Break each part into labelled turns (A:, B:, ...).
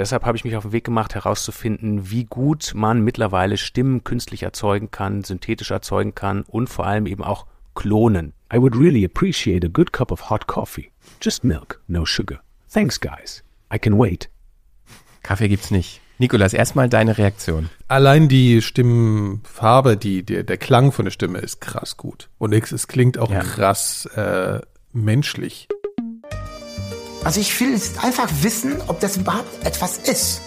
A: deshalb habe ich mich auf den Weg gemacht, herauszufinden, wie gut man mittlerweile Stimmen künstlich erzeugen kann, synthetisch erzeugen kann und vor allem eben auch klonen.
B: I would really appreciate a good cup of hot coffee. Just milk, no sugar. Thanks, guys. I can wait.
C: Kaffee gibt's nicht. Nikolas, erstmal deine Reaktion.
D: Allein die Stimmfarbe, die, die, der Klang von der Stimme ist krass gut. Und es, es klingt auch ja. krass äh, menschlich.
E: Also ich will einfach wissen, ob das überhaupt etwas ist.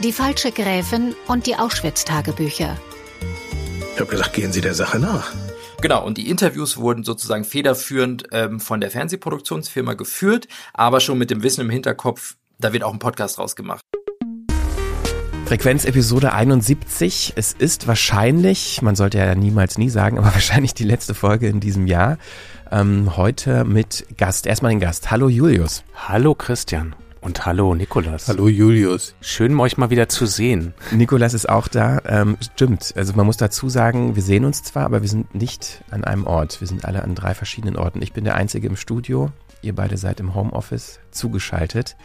F: Die falsche Gräfin und die Auschwitz-Tagebücher.
G: Ich habe gesagt, gehen Sie der Sache nach.
H: Genau, und die Interviews wurden sozusagen federführend ähm, von der Fernsehproduktionsfirma geführt, aber schon mit dem Wissen im Hinterkopf, da wird auch ein Podcast rausgemacht.
C: Frequenz Episode 71. Es ist wahrscheinlich, man sollte ja niemals nie sagen, aber wahrscheinlich die letzte Folge in diesem Jahr. Ähm, heute mit Gast. Erstmal den Gast. Hallo Julius.
A: Hallo Christian. Und hallo Nikolas.
D: Hallo Julius.
A: Schön, euch mal wieder zu sehen.
C: Nikolas ist auch da. Ähm, stimmt. Also man muss dazu sagen, wir sehen uns zwar, aber wir sind nicht an einem Ort. Wir sind alle an drei verschiedenen Orten. Ich bin der Einzige im Studio. Ihr beide seid im Homeoffice zugeschaltet.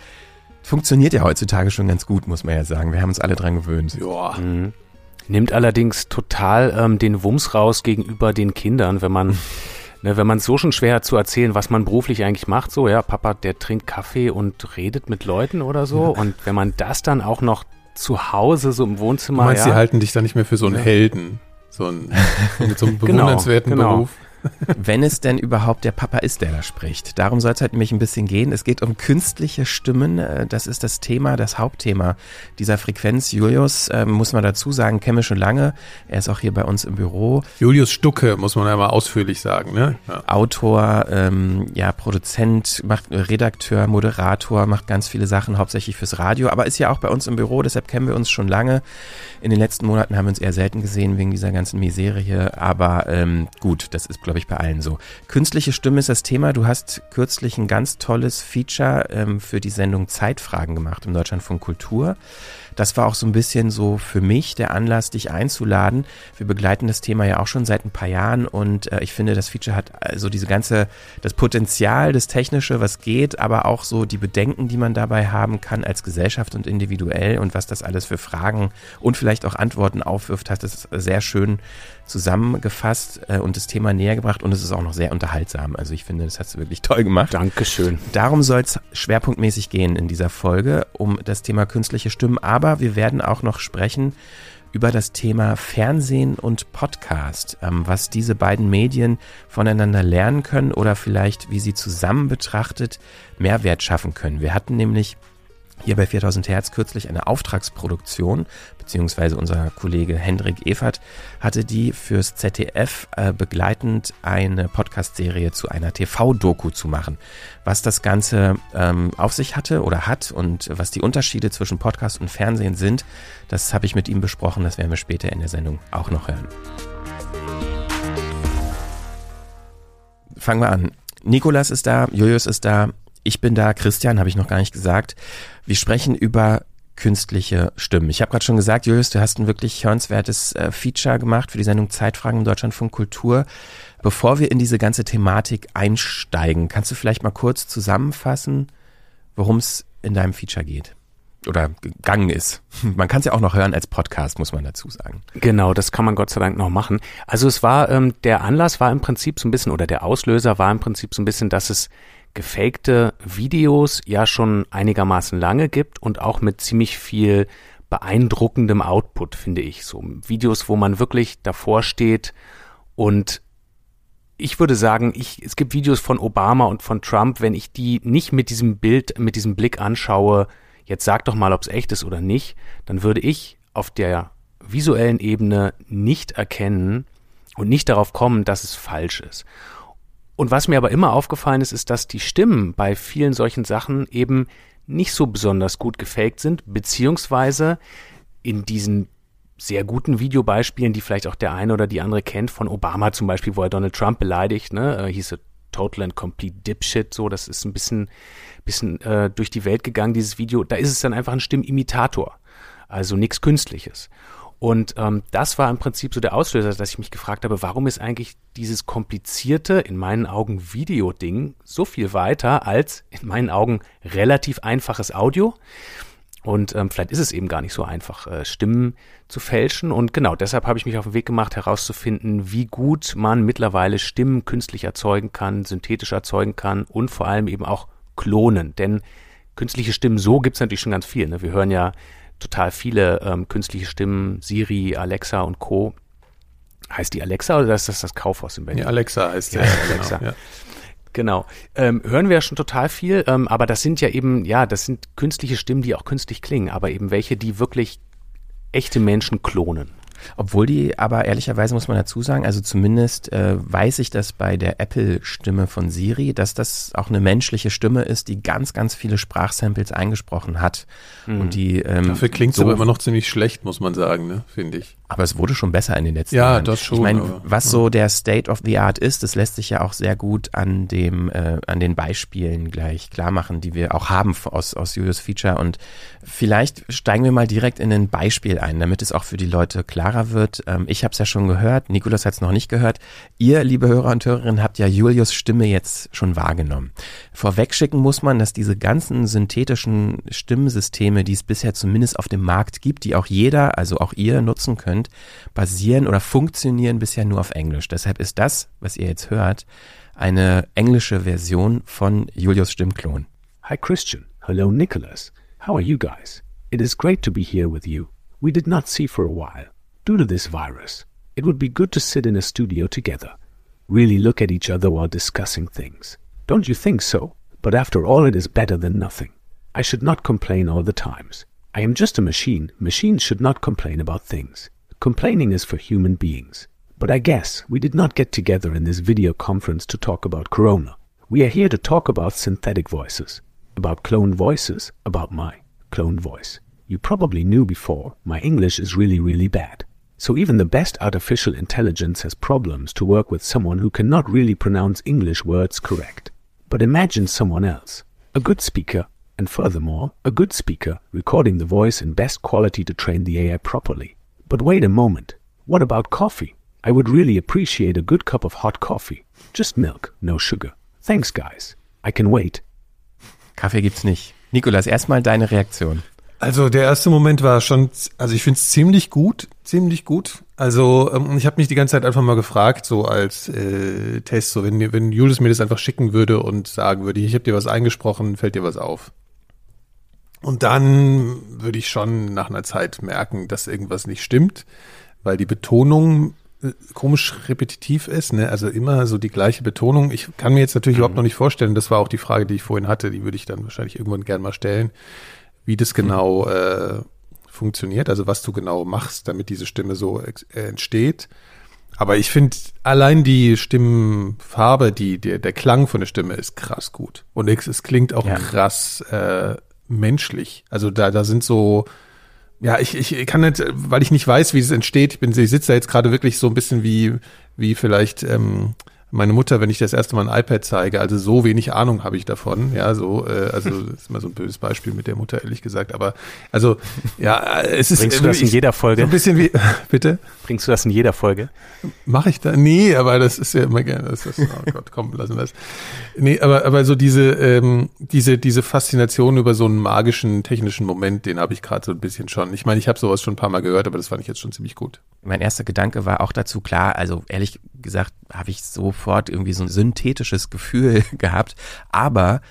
C: Funktioniert ja heutzutage schon ganz gut, muss man ja sagen. Wir haben uns alle dran gewöhnt.
A: Ja. Mhm. Nimmt allerdings total ähm, den Wumms raus gegenüber den Kindern, wenn man Ne, wenn man es so schon schwer hat zu erzählen, was man beruflich eigentlich macht, so, ja, Papa, der trinkt Kaffee und redet mit Leuten oder so. Ja. Und wenn man das dann auch noch zu Hause, so im Wohnzimmer.
D: Du meinst, ja, sie halten dich dann nicht mehr für so einen Helden, so einen, mit so einem genau, bewundernswerten genau, genau. Beruf.
C: Wenn es denn überhaupt der Papa ist, der da spricht. Darum soll es halt nämlich ein bisschen gehen. Es geht um künstliche Stimmen. Äh, das ist das Thema, das Hauptthema dieser Frequenz. Julius, äh, muss man dazu sagen, kenne schon lange. Er ist auch hier bei uns im Büro.
D: Julius Stucke, muss man einmal ausführlich sagen. Ne?
C: Ja. Autor, ähm, ja, Produzent, macht Redakteur, Moderator, macht ganz viele Sachen, hauptsächlich fürs Radio, aber ist ja auch bei uns im Büro, deshalb kennen wir uns schon lange. In den letzten Monaten haben wir uns eher selten gesehen wegen dieser ganzen Misere hier. Aber ähm, gut, das ist, glaube ich, bei allen so. Künstliche Stimme ist das Thema. Du hast kürzlich ein ganz tolles Feature ähm, für die Sendung Zeitfragen gemacht im Deutschlandfunk Kultur. Das war auch so ein bisschen so für mich der Anlass, dich einzuladen. Wir begleiten das Thema ja auch schon seit ein paar Jahren und äh, ich finde, das Feature hat also diese ganze, das Potenzial, das Technische, was geht, aber auch so die Bedenken, die man dabei haben kann als Gesellschaft und individuell und was das alles für Fragen und vielleicht auch Antworten aufwirft, hat es sehr schön zusammengefasst äh, und das Thema näher gebracht und es ist auch noch sehr unterhaltsam. Also ich finde, das hast du wirklich toll gemacht.
A: Dankeschön.
C: Darum soll es schwerpunktmäßig gehen in dieser Folge, um das Thema künstliche Stimmen, aber wir werden auch noch sprechen über das Thema Fernsehen und Podcast, ähm, was diese beiden Medien voneinander lernen können oder vielleicht, wie sie zusammen betrachtet, Mehrwert schaffen können. Wir hatten nämlich hier bei 4000 Hertz kürzlich eine Auftragsproduktion, beziehungsweise unser Kollege Hendrik Evert hatte die fürs ZDF äh, begleitend eine Podcast-Serie zu einer TV-Doku zu machen. Was das Ganze ähm, auf sich hatte oder hat und was die Unterschiede zwischen Podcast und Fernsehen sind, das habe ich mit ihm besprochen, das werden wir später in der Sendung auch noch hören. Fangen wir an. Nikolas ist da, Julius ist da, ich bin da, Christian habe ich noch gar nicht gesagt. Wir sprechen über künstliche Stimmen. Ich habe gerade schon gesagt, Julius, du hast ein wirklich hörenswertes äh, Feature gemacht für die Sendung Zeitfragen im Deutschlandfunk Kultur. Bevor wir in diese ganze Thematik einsteigen, kannst du vielleicht mal kurz zusammenfassen, worum es in deinem Feature geht? Oder gegangen ist. Man kann es ja auch noch hören als Podcast, muss man dazu sagen.
A: Genau, das kann man Gott sei Dank noch machen. Also es war, ähm, der Anlass war im Prinzip so ein bisschen, oder der Auslöser war im Prinzip so ein bisschen, dass es gefakte Videos ja schon einigermaßen lange gibt und auch mit ziemlich viel beeindruckendem Output, finde ich. So Videos, wo man wirklich davor steht und ich würde sagen, ich, es gibt Videos von Obama und von Trump, wenn ich die nicht mit diesem Bild, mit diesem Blick anschaue, jetzt sag doch mal, ob es echt ist oder nicht, dann würde ich auf der visuellen Ebene nicht erkennen und nicht darauf kommen, dass es falsch ist. Und was mir aber immer aufgefallen ist, ist, dass die Stimmen bei vielen solchen Sachen eben nicht so besonders gut gefaked sind, beziehungsweise in diesen sehr guten Videobeispielen, die vielleicht auch der eine oder die andere kennt, von Obama zum Beispiel, wo er Donald Trump beleidigt, ne, äh, hieß er Total and Complete Dipshit, so, das ist ein bisschen, bisschen äh, durch die Welt gegangen, dieses Video, da ist es dann einfach ein Stimmimitator, also nichts Künstliches. Und ähm, das war im Prinzip so der Auslöser, dass ich mich gefragt habe, warum ist eigentlich dieses komplizierte, in meinen Augen Videoding so viel weiter als in meinen Augen relativ einfaches Audio? Und ähm, vielleicht ist es eben gar nicht so einfach, äh, Stimmen zu fälschen. Und genau deshalb habe ich mich auf den Weg gemacht, herauszufinden, wie gut man mittlerweile Stimmen künstlich erzeugen kann, synthetisch erzeugen kann und vor allem eben auch klonen. Denn künstliche Stimmen, so gibt es natürlich schon ganz viel. Ne? Wir hören ja total viele ähm, künstliche Stimmen, Siri, Alexa und Co. Heißt die Alexa oder ist das das Kaufhaus in Berlin?
D: Ja, Alexa heißt
A: Ja,
D: ja,
A: Alexa.
D: Genau, ja.
A: Genau. Ähm, hören wir ja schon total viel, ähm, aber das sind ja eben, ja, das sind künstliche Stimmen, die auch künstlich klingen, aber eben welche, die wirklich echte Menschen klonen.
C: Obwohl die, aber ehrlicherweise muss man dazu sagen, also zumindest äh, weiß ich das bei der Apple-Stimme von Siri, dass das auch eine menschliche Stimme ist, die ganz, ganz viele Sprachsamples eingesprochen hat. Und die ähm,
D: Dafür klingt es
C: so,
D: aber immer noch ziemlich schlecht, muss man sagen, ne? finde ich.
C: Aber es wurde schon besser in den letzten
D: Ja,
C: Jahren.
D: das schon,
C: Ich meine, was so der State of the Art ist, das lässt sich ja auch sehr gut an dem, äh, an den Beispielen gleich klar machen, die wir auch haben aus, aus Julius Feature. Und vielleicht steigen wir mal direkt in ein Beispiel ein, damit es auch für die Leute klarer wird. Ähm, ich habe es ja schon gehört, Nikolas hat es noch nicht gehört. Ihr, liebe Hörer und Hörerinnen, habt ja Julius Stimme jetzt schon wahrgenommen. Vorwegschicken muss man, dass diese ganzen synthetischen Stimmsysteme, die es bisher zumindest auf dem Markt gibt, die auch jeder, also auch ihr nutzen könnt, basieren oder funktionieren bisher nur auf Englisch. Deshalb ist das, was ihr jetzt hört, eine englische Version von Julius Stimmklon.
B: Hi, Christian. Hello, Nicholas. How are you guys? It is great to be here with you. We did not see for a while. Due to this virus, it would be good to sit in a studio together. Really look at each other while discussing things. Don't you think so? But after all, it is better than nothing. I should not complain all the times. I am just a machine. Machines should not complain about things. Complaining is for human beings. But I guess we did not get together in this video conference to talk about Corona. We are here to talk about synthetic voices, about cloned voices, about my cloned voice. You probably knew before, my English is really, really bad. So even the best artificial intelligence has problems to work with someone who cannot really pronounce English words correct. But imagine someone else, a good speaker, and furthermore, a good speaker recording the voice in best quality to train the AI properly. But wait a moment, what about coffee? I would really appreciate a good cup of hot coffee. Just milk, no sugar. Thanks, guys. I can wait.
C: Kaffee gibt's nicht. Nikolas, erstmal deine Reaktion.
D: Also der erste Moment war schon, also ich finde es ziemlich gut, ziemlich gut. Also ähm, ich habe mich die ganze Zeit einfach mal gefragt, so als äh, Test, so wenn, wenn Julius mir das einfach schicken würde und sagen würde, ich habe dir was eingesprochen, fällt dir was auf. Und dann würde ich schon nach einer Zeit merken, dass irgendwas nicht stimmt, weil die Betonung äh, komisch repetitiv ist, ne? Also immer so die gleiche Betonung. Ich kann mir jetzt natürlich überhaupt noch nicht vorstellen, das war auch die Frage, die ich vorhin hatte, die würde ich dann wahrscheinlich irgendwann gern mal stellen, wie das genau äh, funktioniert, also was du genau machst, damit diese Stimme so äh, entsteht. Aber ich finde allein die Stimmenfarbe, die, der, der Klang von der Stimme ist krass gut. Und es, es klingt auch
C: Ja.
D: krass äh, menschlich. Also da, da sind so, ja, ich, ich kann nicht, weil ich nicht weiß, wie es entsteht. Ich bin, ich sitze da jetzt gerade wirklich so ein bisschen wie, wie vielleicht ähm, meine Mutter, wenn ich das erste Mal ein iPad zeige. Also so wenig Ahnung habe ich davon. Ja, so, äh, also das ist immer so ein böses Beispiel mit der Mutter, ehrlich gesagt. Aber also, ja, es ist
A: Bringst du das in jeder
D: So
A: Folge?
D: ein bisschen wie, bitte?
A: Bringst du das in jeder Folge?
D: Mache ich da? Nee, aber das ist ja immer gerne. Das ist, oh Gott, komm, lassen wir es. Nee, aber, aber so diese, ähm, diese, diese Faszination über so einen magischen, technischen Moment, den habe ich gerade so ein bisschen schon. Ich meine, ich habe sowas schon ein paar Mal gehört, aber das fand ich jetzt schon ziemlich gut.
C: Mein erster Gedanke war auch dazu klar, also ehrlich gesagt habe ich sofort irgendwie so ein synthetisches Gefühl gehabt, aber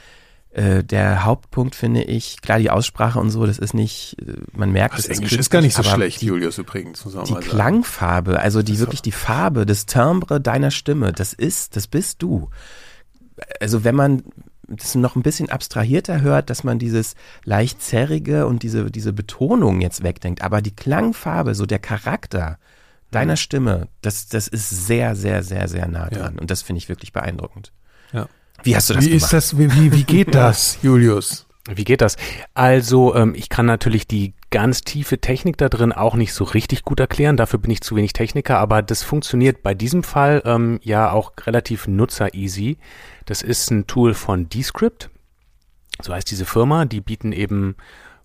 C: äh, der Hauptpunkt finde ich, klar die Aussprache und so, das ist nicht, äh, man merkt,
D: Das
C: es
D: Englisch
C: ist
D: gar nicht so schlecht,
C: Die,
D: Julius, übrigens, muss man
C: die
D: mal sagen.
C: Klangfarbe, also die wirklich die Farbe, das Timbre deiner Stimme, das ist, das bist du. Also wenn man das noch ein bisschen abstrahierter hört, dass man dieses leicht zerrige und diese, diese Betonung jetzt wegdenkt, aber die Klangfarbe, so der Charakter deiner Stimme, das, das ist sehr, sehr, sehr, sehr nah
D: Ja.
C: dran. Und das finde ich wirklich beeindruckend.
D: Ja.
C: Wie hast du das
D: Wie
C: gemacht?
D: ist das, wie, wie, wie geht das, Julius?
A: Wie geht das? Also, ähm, ich kann natürlich die ganz tiefe Technik da drin auch nicht so richtig gut erklären. Dafür bin ich zu wenig Techniker, aber das funktioniert bei diesem Fall ähm, ja auch relativ nutzer-easy. Das ist ein Tool von Descript. So heißt diese Firma. Die bieten eben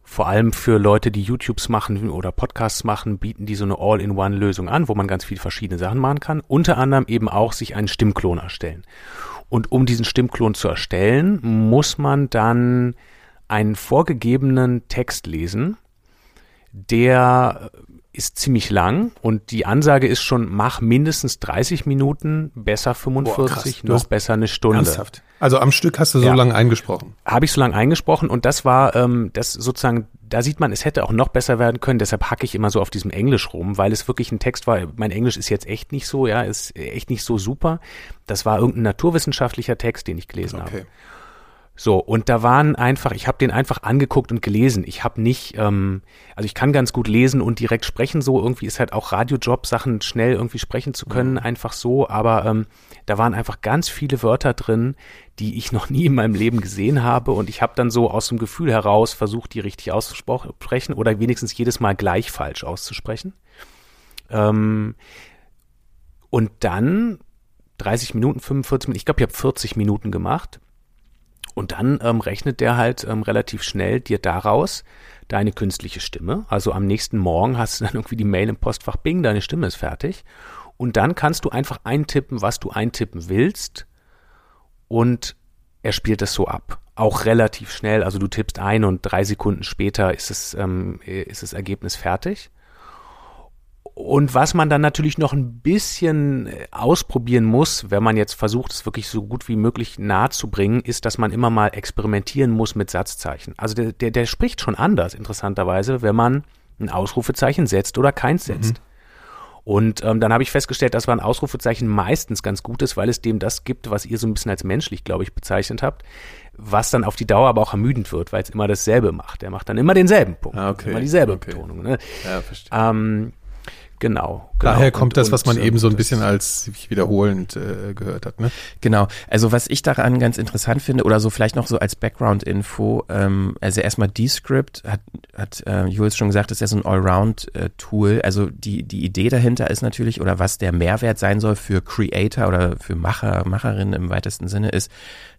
A: vor allem für Leute, die YouTubes machen oder Podcasts machen, bieten die so eine All-in-One-Lösung an, wo man ganz viele verschiedene Sachen machen kann. Unter anderem eben auch sich einen Stimmklon erstellen. Und um diesen Stimmklon zu erstellen, muss man dann einen vorgegebenen Text lesen, der ist ziemlich lang und die Ansage ist schon, mach mindestens 30 Minuten, besser 45,
D: Boah,
A: noch besser eine Stunde.
D: Ernsthaft. Also am Stück hast du so
A: Ja.
D: lange eingesprochen.
A: Habe ich so lange eingesprochen und das war, ähm, das sozusagen, da sieht man, es hätte auch noch besser werden können, deshalb hacke ich immer so auf diesem Englisch rum, weil es wirklich ein Text war, mein Englisch ist jetzt echt nicht so, ja, ist echt nicht so super. Das war irgendein naturwissenschaftlicher Text, den ich gelesen habe. So, und da waren einfach, ich habe den einfach angeguckt und gelesen. Ich habe nicht, ähm, also ich kann ganz gut lesen und direkt sprechen so. Irgendwie ist halt auch Radiojob, Sachen schnell irgendwie sprechen zu können, einfach so. Aber ähm, da waren einfach ganz viele Wörter drin, die ich noch nie in meinem Leben gesehen habe. Und ich habe dann so aus dem Gefühl heraus versucht, die richtig auszusprechen oder wenigstens jedes Mal gleich falsch auszusprechen. Ähm, und dann 30 Minuten, 45 Minuten, ich glaube, ich habe 40 Minuten gemacht. Und dann ähm, rechnet der halt ähm, relativ schnell dir daraus deine künstliche Stimme. Also am nächsten Morgen hast du dann irgendwie die Mail im Postfach, bing, deine Stimme ist fertig. Und dann kannst du einfach eintippen, was du eintippen willst. Und er spielt es so ab. Auch relativ schnell. Also du tippst ein und drei Sekunden später ist es, ähm, ist das Ergebnis fertig. Und was man dann natürlich noch ein bisschen äh, ausprobieren muss, wenn man jetzt versucht, es wirklich so gut wie möglich nahe zu bringen, ist, dass man immer mal experimentieren muss mit Satzzeichen. Also der, der, der spricht schon anders, interessanterweise, wenn man ein Ausrufezeichen setzt oder keins setzt. Und ähm, dann habe ich festgestellt, dass ein Ausrufezeichen meistens ganz gut ist, weil es dem das gibt, was ihr so ein bisschen als menschlich, glaube ich, bezeichnet habt, was dann auf die Dauer aber auch ermüdend wird, weil es immer dasselbe macht. Er macht dann immer denselben Punkt,
D: Ah, okay.
A: immer dieselbe
D: Okay.
A: Betonung. Ne?
D: Ja, verstehe.
A: Ähm, genau, genau.
D: Daher kommt
A: Und-
D: das, was man
A: und,
D: eben so ein bisschen als sich wiederholend äh, gehört hat. Ne?
C: Genau. Also was ich daran ganz interessant finde oder so vielleicht noch so als Background-Info, ähm, also erstmal Descript hat, hat äh, Jules schon gesagt, ist ja so ein Allround-Tool. Also die, die Idee dahinter ist natürlich oder was der Mehrwert sein soll für Creator oder für Macher, Macherinnen im weitesten Sinne ist,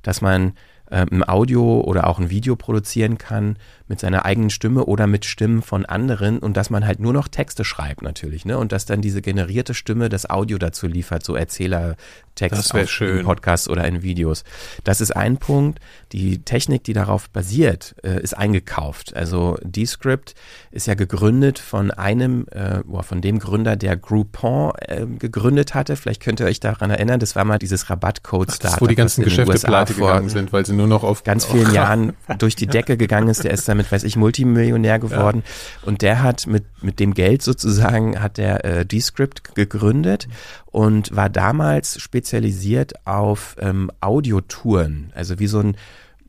C: dass man ähm, ein Audio oder auch ein Video produzieren kann mit seiner eigenen Stimme oder mit Stimmen von anderen und dass man halt nur noch Texte schreibt natürlich, ne? Und dass dann diese generierte Stimme das Audio dazu liefert, so Erzählertext auf
D: schön.
C: in Podcasts oder in Videos. Das ist ein Punkt. Die Technik, die darauf basiert, äh, ist eingekauft. Also Descript ist ja gegründet von einem, äh, von dem Gründer, der Groupon äh, gegründet hatte. Vielleicht könnt ihr euch daran erinnern, das war mal dieses Rabattcode-Startup.
D: Wo die ganzen Geschäfte pleite gegangen sind, weil sie nur noch auf
C: ganz vielen
D: Kram-
C: Jahren durch die Decke gegangen ist. Der ist damit, weiß ich, Multimillionär geworden. Und der hat mit, mit dem Geld sozusagen, hat der äh, Descript gegründet und war damals spezialisiert auf ähm, Audiotouren. Also wie so ein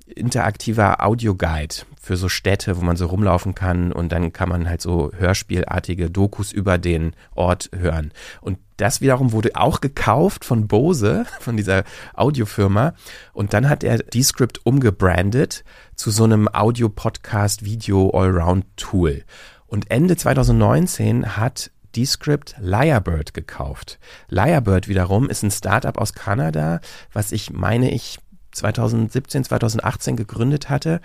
C: interaktiver Audioguide für so Städte, wo man so rumlaufen kann und dann kann man halt so hörspielartige Dokus über den Ort hören. Und das wiederum wurde auch gekauft von Bose, von dieser Audiofirma. Und dann hat er Descript umgebrandet zu so einem Audio-Podcast-Video-Allround-Tool. Und Ende 2019 hat Descript Lyrebird gekauft. Lyrebird wiederum ist ein Startup aus Kanada, was ich meine ich 2017, 2018 gegründet hatte.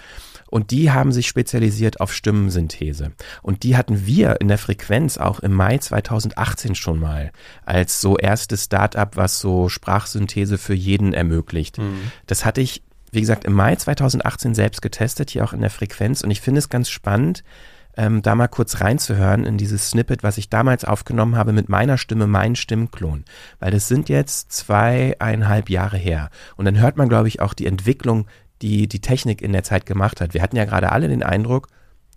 C: Und die haben sich spezialisiert auf Stimmensynthese. Und die hatten wir in der Frequenz auch im Mai 2018 schon mal als so erstes Startup, was so Sprachsynthese für jeden ermöglicht. Das hatte ich, wie gesagt, im Mai 2018 selbst getestet, hier auch in der Frequenz. Und ich finde es ganz spannend, ähm, da mal kurz reinzuhören in dieses Snippet, was ich damals aufgenommen habe mit meiner Stimme, mein Stimmklon. Weil das sind jetzt zweieinhalb Jahre her. Und dann hört man, glaube ich, auch die Entwicklung, die die Technik in der Zeit gemacht hat. Wir hatten ja gerade alle den Eindruck,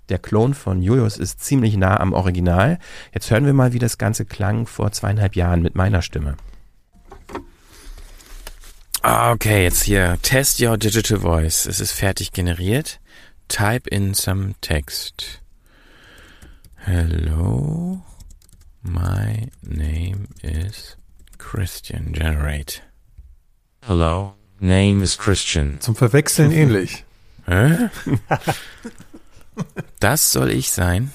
C: der Klon von Julius ist ziemlich nah am Original. Jetzt hören wir mal, wie das Ganze klang vor zweieinhalb Jahren mit meiner Stimme. Ah, Okay, jetzt hier. Test your digital voice. Es ist fertig generiert. Type in some text. Hello, my name is Christian. Generate.
I: Hello, name is Christian.
D: Zum Verwechseln ähnlich.
C: Hä? Das soll ich sein?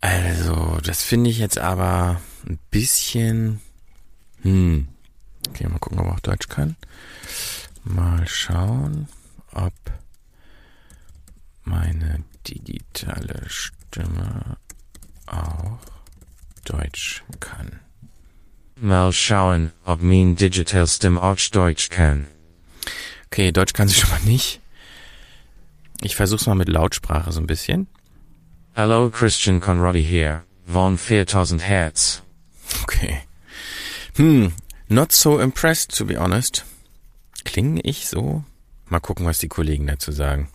C: Also, das finde ich jetzt aber ein bisschen. Hm. Okay, mal gucken, ob er auch Deutsch kann. Mal schauen, ob mein eine digitale Stimme auch Deutsch kann.
I: Mal schauen, ob mein Digital Stimme auch Deutsch kann.
C: Okay, Deutsch kann sie schon mal nicht. Ich versuch's mal mit Lautsprache so ein bisschen.
I: Hallo Christian Conradi hier, von 4000 Hertz.
C: Okay. Hm, not so impressed, to be honest. Klinge ich so? Mal gucken, was die Kollegen dazu sagen.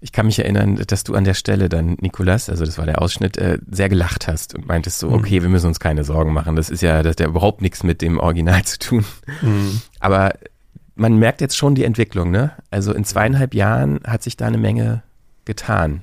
C: Ich kann mich erinnern, dass du an der Stelle dann, Nikolas, also das war der Ausschnitt, äh, sehr gelacht hast und meintest so, okay, wir müssen uns keine Sorgen machen. Das ist ja, das hat ja überhaupt nichts mit dem Original zu tun.
D: Mhm.
C: Aber man merkt jetzt schon die Entwicklung, ne? Also in zweieinhalb Jahren hat sich da eine Menge getan.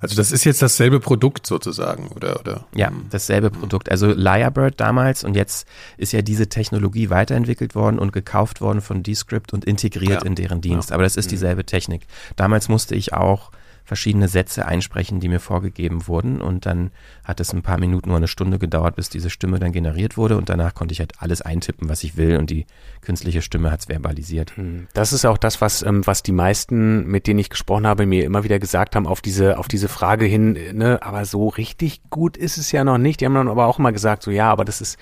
D: Also das ist jetzt dasselbe Produkt sozusagen, oder? oder?
C: Ja, dasselbe Produkt. Also Lyrebird damals und jetzt ist ja diese Technologie weiterentwickelt worden und gekauft worden von Descript und integriert
D: Ja.
C: in deren Dienst. Aber das ist dieselbe Technik. Damals musste ich auch verschiedene Sätze einsprechen, die mir vorgegeben wurden und dann hat es ein paar Minuten oder eine Stunde gedauert, bis diese Stimme dann generiert wurde und danach konnte ich halt alles eintippen, was ich will und die künstliche Stimme hat es verbalisiert.
A: Das ist auch das, was, ähm, was die meisten, mit denen ich gesprochen habe, mir immer wieder gesagt haben, auf diese, auf diese Frage hin, äh, ne, aber so richtig gut ist es ja noch nicht. Die haben dann aber auch immer gesagt, so ja, aber das ist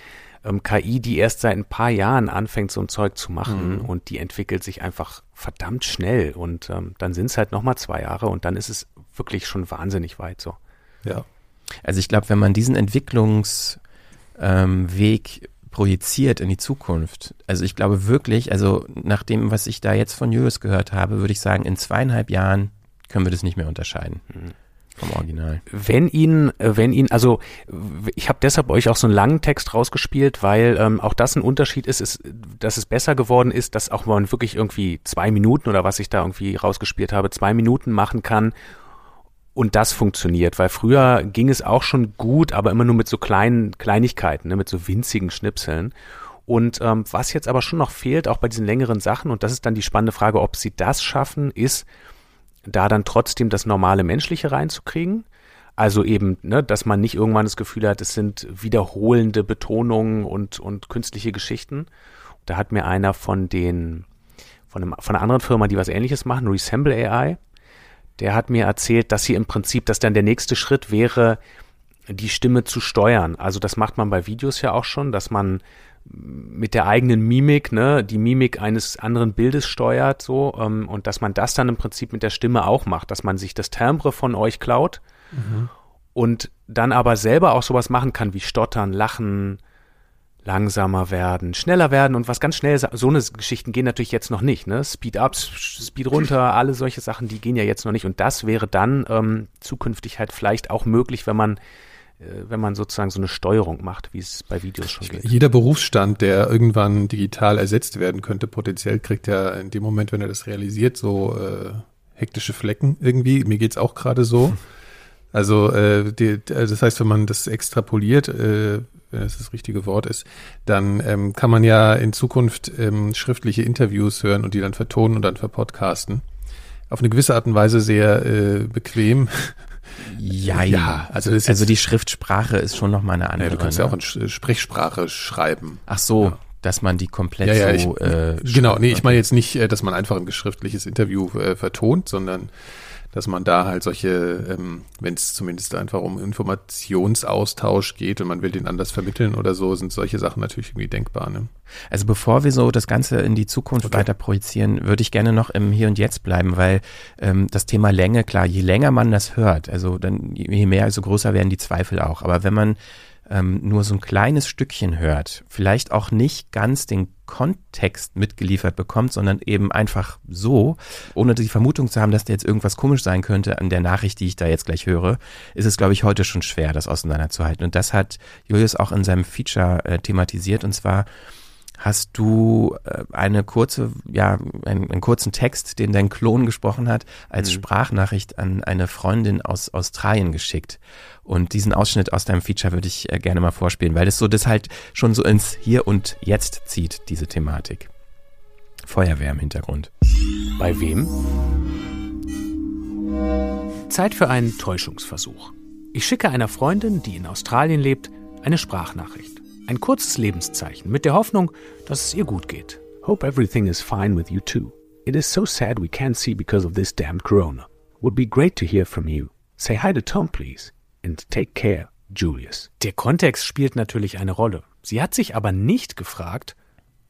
A: ähm, KI, die erst seit ein paar Jahren anfängt, so ein Zeug zu machen und die entwickelt sich einfach verdammt schnell und ähm, dann sind es halt nochmal zwei Jahre und dann ist es wirklich schon wahnsinnig weit so.
D: Ja.
C: Also ich glaube, wenn man diesen Entwicklungsweg ähm, projiziert in die Zukunft, also ich glaube wirklich, also nach dem, was ich da jetzt von Julius gehört habe, würde ich sagen, in zweieinhalb Jahren können wir das nicht mehr unterscheiden vom Original.
A: Wenn ihn, äh, wenn ihn, also ich habe deshalb euch auch so einen langen Text rausgespielt, weil ähm, auch das ein Unterschied ist, ist, dass es besser geworden ist, dass auch man wirklich irgendwie zwei Minuten oder was ich da irgendwie rausgespielt habe, zwei Minuten machen kann und das funktioniert, weil früher ging es auch schon gut, aber immer nur mit so kleinen Kleinigkeiten, ne, mit so winzigen Schnipseln. Und ähm, was jetzt aber schon noch fehlt, auch bei diesen längeren Sachen, und das ist dann die spannende Frage, ob sie das schaffen, ist, da dann trotzdem das normale Menschliche reinzukriegen. Also eben, ne, dass man nicht irgendwann das Gefühl hat, es sind wiederholende Betonungen und, und künstliche Geschichten. Da hat mir einer von den, von, einem, von einer anderen Firma, die was ähnliches machen, Resemble AI, der hat mir erzählt, dass sie im Prinzip, dass dann der nächste Schritt wäre, die Stimme zu steuern. Also das macht man bei Videos ja auch schon, dass man mit der eigenen Mimik, ne, die Mimik eines anderen Bildes steuert, so, ähm, und dass man das dann im Prinzip mit der Stimme auch macht, dass man sich das Timbre von euch klaut und dann aber selber auch sowas machen kann wie stottern, lachen, langsamer werden, schneller werden und was ganz schnell, so eine Geschichten gehen natürlich jetzt noch nicht, ne? Speed up, Speed runter, alle solche Sachen, die gehen ja jetzt noch nicht und das wäre dann ähm, zukünftig halt vielleicht auch möglich, wenn man wenn man sozusagen so eine Steuerung macht, wie es bei Videos schon geht.
D: Jeder Berufsstand, der irgendwann digital ersetzt werden könnte, potenziell kriegt ja in dem Moment, wenn er das realisiert, so äh, hektische Flecken irgendwie. Mir geht's auch gerade so. Also äh, die, das heißt, wenn man das extrapoliert, äh, wenn das das richtige Wort ist, dann ähm, kann man ja in Zukunft ähm, schriftliche Interviews hören und die dann vertonen und dann verpodcasten. Auf eine gewisse Art und Weise sehr äh, bequem.
C: Ja,
D: Ja, also
C: also die Schriftsprache ist schon nochmal eine
D: Ja,
C: andere.
D: du kannst
C: ne?
D: ja auch in Sch- Sprechsprache schreiben.
C: Ach so,
D: Ja.
C: dass man die komplett
D: Ja, ja,
C: so
D: ich,
C: äh,
D: genau, nee, ich meine jetzt nicht, äh, dass man einfach ein schriftliches Interview äh, vertont, sondern dass man da halt solche, ähm, wenn es zumindest einfach um Informationsaustausch geht und man will den anders vermitteln oder so, sind solche Sachen natürlich irgendwie denkbar. Ne?
C: Also bevor wir so das Ganze in die Zukunft
D: Okay.
C: weiter projizieren, würde ich gerne noch im Hier und Jetzt bleiben, weil ähm, das Thema Länge, klar, je länger man das hört, also dann je mehr, also größer werden die Zweifel auch. Aber wenn man ähm, nur so ein kleines Stückchen hört, vielleicht auch nicht ganz den Kontext mitgeliefert bekommt, sondern eben einfach so, ohne die Vermutung zu haben, dass da jetzt irgendwas komisch sein könnte an der Nachricht, die ich da jetzt gleich höre, ist es, glaube ich, heute schon schwer, das auseinanderzuhalten. Und das hat Julius auch in seinem Feature äh, thematisiert, und zwar hast du äh, eine kurze, ja, einen, einen kurzen Text, den dein Klon gesprochen hat, als Sprachnachricht an eine Freundin aus Australien geschickt. Und diesen Ausschnitt aus deinem Feature würde ich äh, gerne mal vorspielen, weil das so das halt schon so ins Hier und Jetzt zieht, diese Thematik. Feuerwehr im Hintergrund.
A: Bei wem? Zeit für einen Täuschungsversuch. Ich schicke einer Freundin, die in Australien lebt, eine Sprachnachricht. Ein kurzes Lebenszeichen mit der Hoffnung, dass es ihr gut geht.
B: Hope everything is fine with you too. It is so sad we can't see because of this damned corona. Would be great to hear from you. Say hi to Tom, please. And take care, Julius.
A: Der Kontext spielt natürlich eine Rolle. Sie hat sich aber nicht gefragt,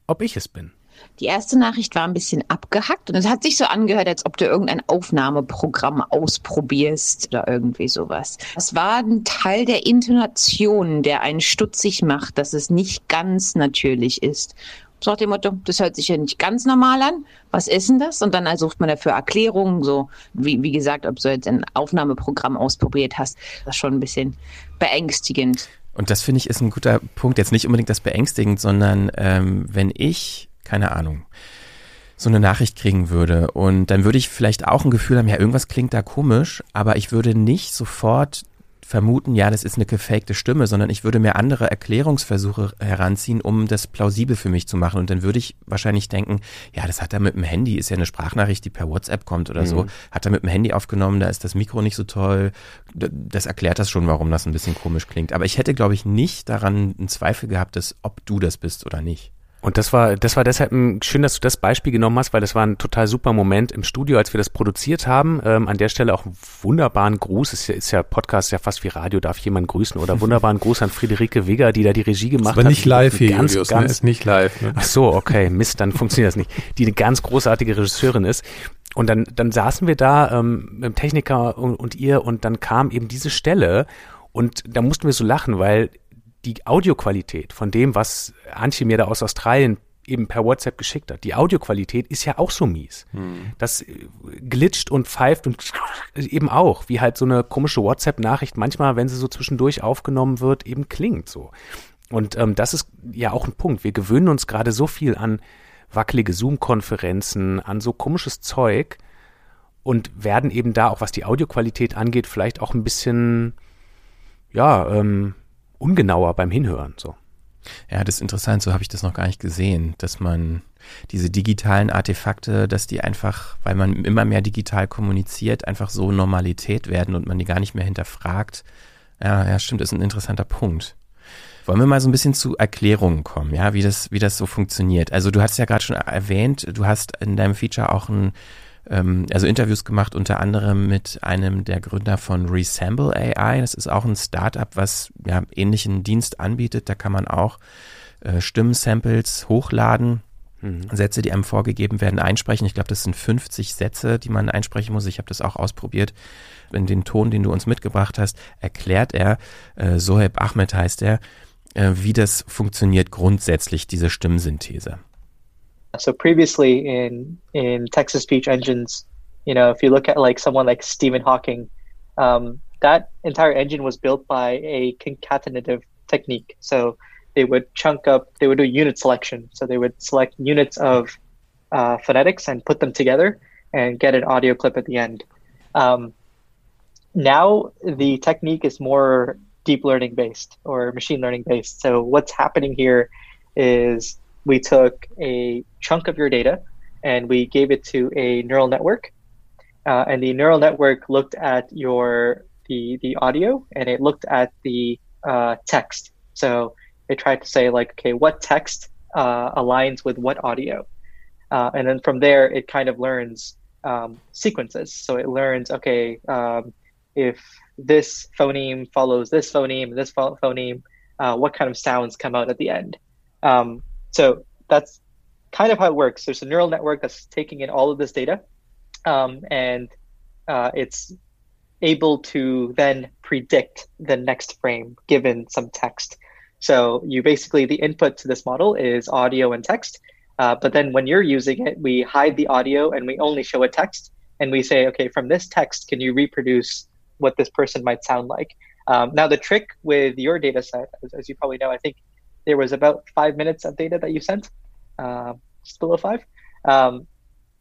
A: ob ich es bin.
J: Die erste Nachricht war ein bisschen abgehackt und es hat sich so angehört, als ob du irgendein Aufnahmeprogramm ausprobierst oder irgendwie sowas. Das war ein Teil der Intonation, der einen stutzig macht, dass es nicht ganz natürlich ist. So nach dem Motto, das hört sich ja nicht ganz normal an. Was ist denn das? Und dann sucht man dafür Erklärungen, so wie, wie gesagt, ob du jetzt ein Aufnahmeprogramm ausprobiert hast. Das ist schon ein bisschen beängstigend.
C: Und das finde ich ist ein guter Punkt. Jetzt nicht unbedingt das beängstigend, sondern ähm, wenn ich keine Ahnung, so eine Nachricht kriegen würde. Und dann würde ich vielleicht auch ein Gefühl haben, ja, irgendwas klingt da komisch, aber ich würde nicht sofort vermuten, ja, das ist eine gefakte Stimme, sondern ich würde mir andere Erklärungsversuche heranziehen, um das plausibel für mich zu machen. Und dann würde ich wahrscheinlich denken, ja, das hat er mit dem Handy, ist ja eine Sprachnachricht, die per WhatsApp kommt oder mhm. so, hat er mit dem Handy aufgenommen, da ist das Mikro nicht so toll. Das erklärt das schon, warum das ein bisschen komisch klingt. Aber ich hätte, glaube ich, nicht daran einen Zweifel gehabt, dass ob du das bist oder nicht.
A: Und das war, das war deshalb ein, schön, dass du das Beispiel genommen hast, weil das war ein total super Moment im Studio, als wir das produziert haben. Ähm, an der Stelle auch einen wunderbaren Gruß. Ist ja, ist ja Podcast ja fast wie Radio, darf jemand grüßen oder wunderbaren Gruß an Friederike Wigger, die da die Regie gemacht hat.
D: Aber nicht live hier,
A: ganz,
D: Julius,
A: ganz,
D: ne? ist nicht live. Ne?
A: Ach so, okay, Mist, dann funktioniert das nicht. Die eine ganz großartige Regisseurin ist. Und dann, dann saßen wir da ähm, mit dem Techniker und, und ihr und dann kam eben diese Stelle und da mussten wir so lachen, weil die Audioqualität von dem, was Antje mir da aus Australien eben per WhatsApp geschickt hat. Die Audioqualität ist ja auch so mies. Hm. Das äh, glitscht und pfeift und eben auch, wie halt so eine komische WhatsApp-Nachricht manchmal, wenn sie so zwischendurch aufgenommen wird, eben klingt so. Und ähm, das ist ja auch ein Punkt. Wir gewöhnen uns gerade so viel an wackelige Zoom-Konferenzen, an so komisches Zeug und werden eben da auch, was die Audioqualität angeht, vielleicht auch ein bisschen, ja, ähm, ungenauer beim Hinhören, so.
C: Ja, das ist interessant, so habe ich das noch gar nicht gesehen, dass man diese digitalen Artefakte, dass die einfach, weil man immer mehr digital kommuniziert, einfach so Normalität werden und man die gar nicht mehr hinterfragt. Ja, ja, stimmt, ist ein interessanter Punkt. Wollen wir mal so ein bisschen zu Erklärungen kommen, ja, wie das, wie das so funktioniert. Also du hast ja gerade schon erwähnt, du hast in deinem Feature auch ein ähm, also Interviews gemacht, unter anderem mit einem der Gründer von Resemble AI. Das ist auch ein Startup, was ja ähnlichen Dienst anbietet. Da kann man auch äh, Stimmsamples hochladen. Mhm. Sätze, die einem vorgegeben werden, einsprechen. Ich glaube, das sind 50 Sätze, die man einsprechen muss. Ich habe das auch ausprobiert. In den Ton, den du uns mitgebracht hast, erklärt er, äh, Soheb Ahmed heißt er, äh, wie das funktioniert grundsätzlich, diese Stimmsynthese.
K: So previously in in text to speech engines, you know, if you look at like someone like Stephen Hawking, um, that entire engine was built by a concatenative technique. So they would chunk up, they would do unit selection. So they would select units of uh, phonetics and put them together and get an audio clip at the end. Um, now the technique is more deep learning based or machine learning based. So what's happening here is we took a chunk of your data and we gave it to a neural network. Uh, and the neural network looked at your the the audio and it looked at the uh, text. So it tried to say like, okay, what text uh, aligns with what audio, uh, and then from there it kind of learns um, sequences. So it learns, okay, um, if this phoneme follows this phoneme, this phoneme, uh, what kind of sounds come out at the end. Um, so that's kind of how it works. There's a neural network that's taking in all of this data, um, and uh, it's able to then predict the next frame given some text. So you basically the input to this model is audio and text, uh, but then when you're using it, we hide the audio and we only show a text, and we say, okay, from this text, can you reproduce what this person might sound like? Um, now the trick with your data set, as, as you probably know, I think there was about five minutes of data that you sent, uh, just below five. Um,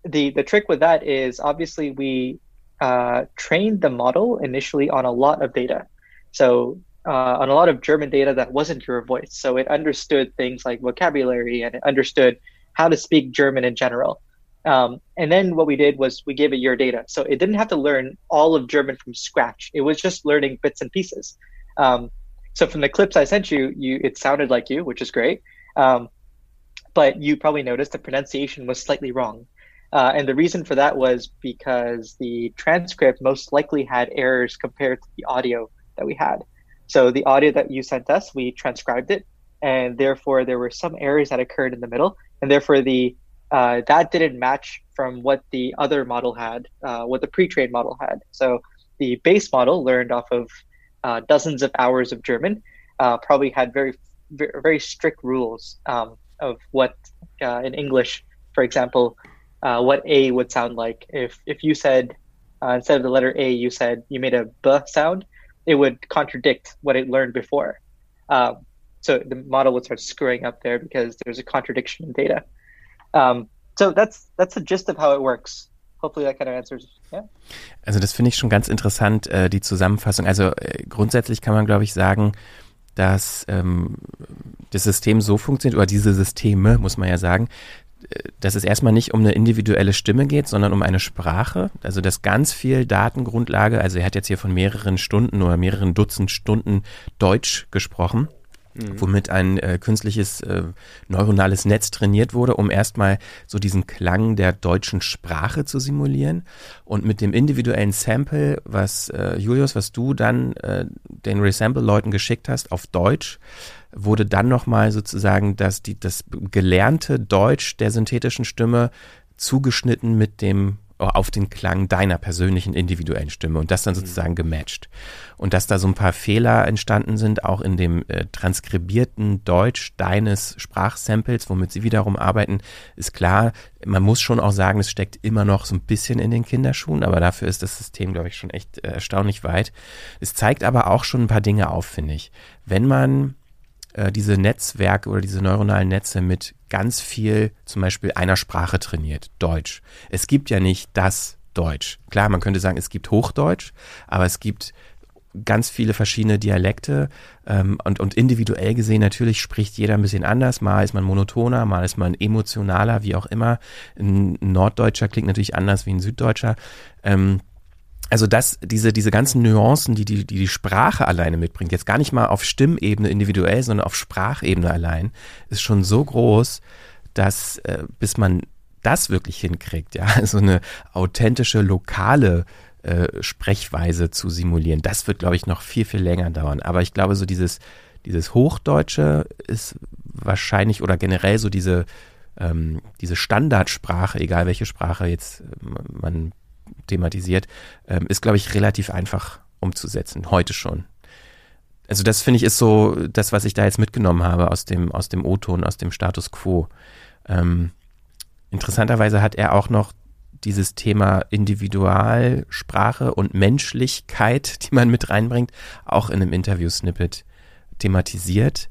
K: the the trick with that is obviously we uh, trained the model initially on a lot of data, so uh, on a lot of German data that wasn't your voice. So it understood things like vocabulary and it understood how to speak German in general. Um, and then what we did was we gave it your data, so it didn't have to learn all of German from scratch. It was just learning bits and pieces. Um, so from the clips I sent you, you it sounded like you, which is great. Um, but you probably noticed the pronunciation was slightly wrong. Uh, and the reason for that was because the transcript most likely had errors compared to the audio that we had. So the audio that you sent us, we transcribed it, and therefore there were some errors that occurred in the middle, and therefore the uh, that didn't match from what the other model had, uh, what the pre-trained model had. So the base model learned off of uh, dozens of hours of German, uh, probably had very very strict rules um, of what uh, in English, for example, uh, what A would sound like. If if you said uh, instead of the letter A, you said you made a B sound, it would contradict what it learned before. Um, so the model would start screwing up there because there's a contradiction in data. Um, so that's that's the gist of how it works. Hopefully that kind of answers. Yeah.
C: Also das finde ich schon ganz interessant, äh, die Zusammenfassung. Also äh, grundsätzlich kann man, glaube ich, sagen, dass ähm, das System so funktioniert, oder diese Systeme, muss man ja sagen, dass es erstmal nicht um eine individuelle Stimme geht, sondern um eine Sprache. Also dass ganz viel Datengrundlage, also er hat jetzt hier von mehreren Stunden oder mehreren Dutzend Stunden Deutsch gesprochen. Mhm. womit ein äh, künstliches äh, neuronales Netz trainiert wurde, um erstmal so diesen Klang der deutschen Sprache zu simulieren. Und mit dem individuellen Sample, was äh, Julius, was du dann äh, den Resample-Leuten geschickt hast auf Deutsch, wurde dann nochmal sozusagen das, die, das gelernte Deutsch der synthetischen Stimme zugeschnitten mit dem auf den Klang deiner persönlichen individuellen Stimme und das dann mhm. sozusagen gematcht. Und dass da so ein paar Fehler entstanden sind, auch in dem äh, transkribierten Deutsch deines Sprachsamples, womit sie wiederum arbeiten, ist klar. Man muss schon auch sagen, es steckt immer noch so ein bisschen in den Kinderschuhen, aber dafür ist das System, glaube ich, schon echt äh, erstaunlich weit. Es zeigt aber auch schon ein paar Dinge auf, finde ich. Wenn man äh, diese Netzwerke oder diese neuronalen Netze mit ganz viel zum Beispiel einer Sprache trainiert, Deutsch. Es gibt ja nicht das Deutsch. Klar, man könnte sagen, es gibt Hochdeutsch, aber es gibt ganz viele verschiedene Dialekte ähm, und, und individuell gesehen natürlich spricht jeder ein bisschen anders. Mal ist man monotoner, mal ist man emotionaler, wie auch immer. Ein Norddeutscher klingt natürlich anders wie ein Süddeutscher. Ähm, also das, diese, diese ganzen Nuancen, die, die die die Sprache alleine mitbringt, jetzt gar nicht mal auf Stimmebene individuell, sondern auf Sprachebene allein, ist schon so groß, dass äh, bis man das wirklich hinkriegt, ja, so eine authentische lokale äh, Sprechweise zu simulieren, das wird, glaube ich, noch viel, viel länger dauern. Aber ich glaube, so dieses, dieses Hochdeutsche ist wahrscheinlich oder generell so diese, ähm, diese Standardsprache, egal welche Sprache jetzt äh, man thematisiert, ähm, ist, glaube ich, relativ einfach umzusetzen, heute schon. Also das finde ich ist so das, was ich da jetzt mitgenommen habe aus dem, aus dem O-Ton, aus dem Status quo. Ähm, interessanterweise hat er auch noch dieses Thema Individualsprache und Menschlichkeit, die man mit reinbringt, auch in einem Interview-Snippet thematisiert,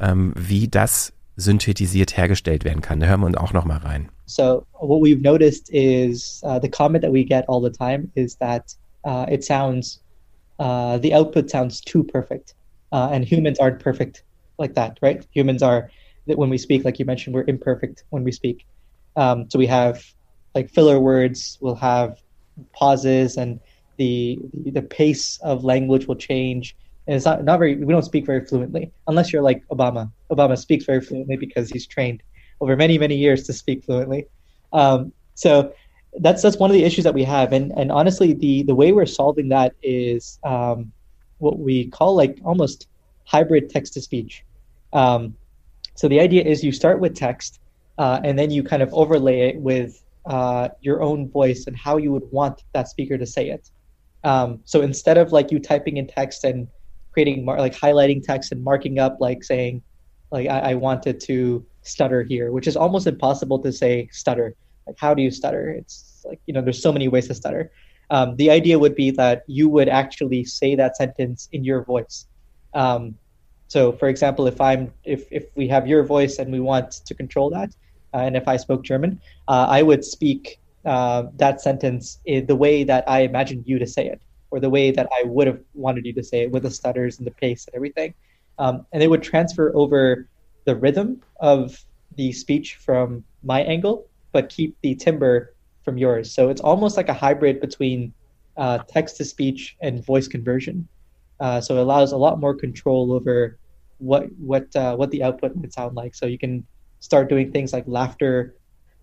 C: ähm, wie das synthetisiert hergestellt werden kann. Da hören wir uns auch noch mal rein.
K: So what we've noticed is uh, the comment that we get all the time is that uh, it sounds uh, the output sounds too perfect, uh, and humans aren't perfect like that, right? Humans are that when we speak, like you mentioned, we're imperfect when we speak. Um, so we have like filler words, we'll have pauses, and the the pace of language will change. And it's not, not very we don't speak very fluently unless you're like Obama. Obama speaks very fluently because he's trained over many many years to speak fluently. Um, so that's that's one of the issues that we have, and and honestly, the the way we're solving that is um, what we call like almost hybrid text to speech. Um, so the idea is you start with text, uh, and then you kind of overlay it with uh, your own voice and how you would want that speaker to say it. Um, so instead of like you typing in text and creating mar- like highlighting text and marking up like saying like I, I wanted to stutter here, which is almost impossible to say stutter. Like, how do you stutter? It's like, you know, there's so many ways to stutter. Um, the idea would be that you would actually say that sentence in your voice. Um, so, for example, if I'm if if we have your voice and we want to control that, uh, and if I spoke German, uh, I would speak uh, that sentence in the way that I imagined you to say it, or the way that I would have wanted you to say it, with the stutters and the pace and everything um, and they would transfer over the rhythm of the speech from my angle, but keep the timbre from yours. So it's almost like a hybrid between uh, text to speech and voice conversion. Uh, so it allows a lot more control over what what uh, what the output would sound like. So you can start doing things like laughter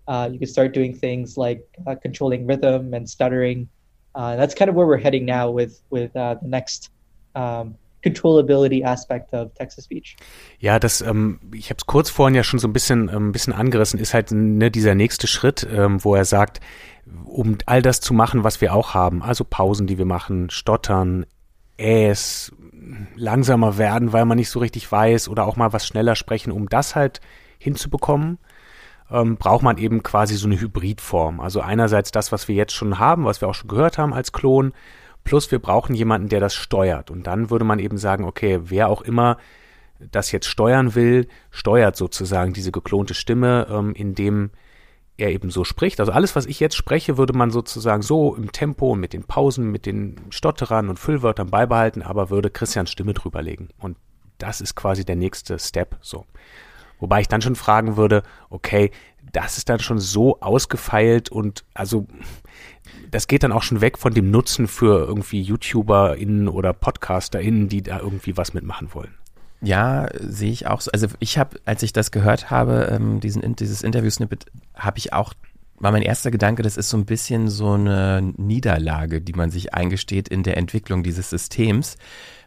K: Uh, you can start doing things like uh, controlling rhythm and stuttering. Uh, that's kind of where we're heading now with with the next um, controllability aspect of text speech.
A: Ja, das, ähm, ich habe es kurz vorhin ja schon so ein bisschen, ähm, ein bisschen angerissen, ist halt ne, dieser nächste Schritt, ähm, wo er sagt, um all das zu machen, was wir auch haben, also Pausen, die wir machen, Stottern, Äs, langsamer werden, weil man nicht so richtig weiß oder auch mal was schneller sprechen, um das halt hinzubekommen, ähm, braucht man eben quasi so eine Hybridform. Also einerseits das, was wir jetzt schon haben, was wir auch schon gehört haben als Klon, plus wir brauchen jemanden, der das steuert. Und dann würde man eben sagen, okay, wer auch immer das jetzt steuern will, steuert sozusagen diese geklonte Stimme, ähm, indem er eben so spricht. Also alles, was ich jetzt spreche, würde man sozusagen so im Tempo und mit den Pausen, mit den Stotterern und Füllwörtern beibehalten, aber würde Christians Stimme drüberlegen. Und das ist quasi der nächste Step, so. Wobei ich dann schon fragen würde, okay, das ist dann schon so ausgefeilt und also das geht dann auch schon weg von dem Nutzen für irgendwie YouTuberInnen oder PodcasterInnen, die da irgendwie was mitmachen wollen.
C: Ja, sehe ich auch so. Also ich habe, als ich das gehört habe, ähm, diesen, dieses Interview-Snippet, habe ich auch, war mein erster Gedanke, das ist so ein bisschen so eine Niederlage, die man sich eingesteht in der Entwicklung dieses Systems,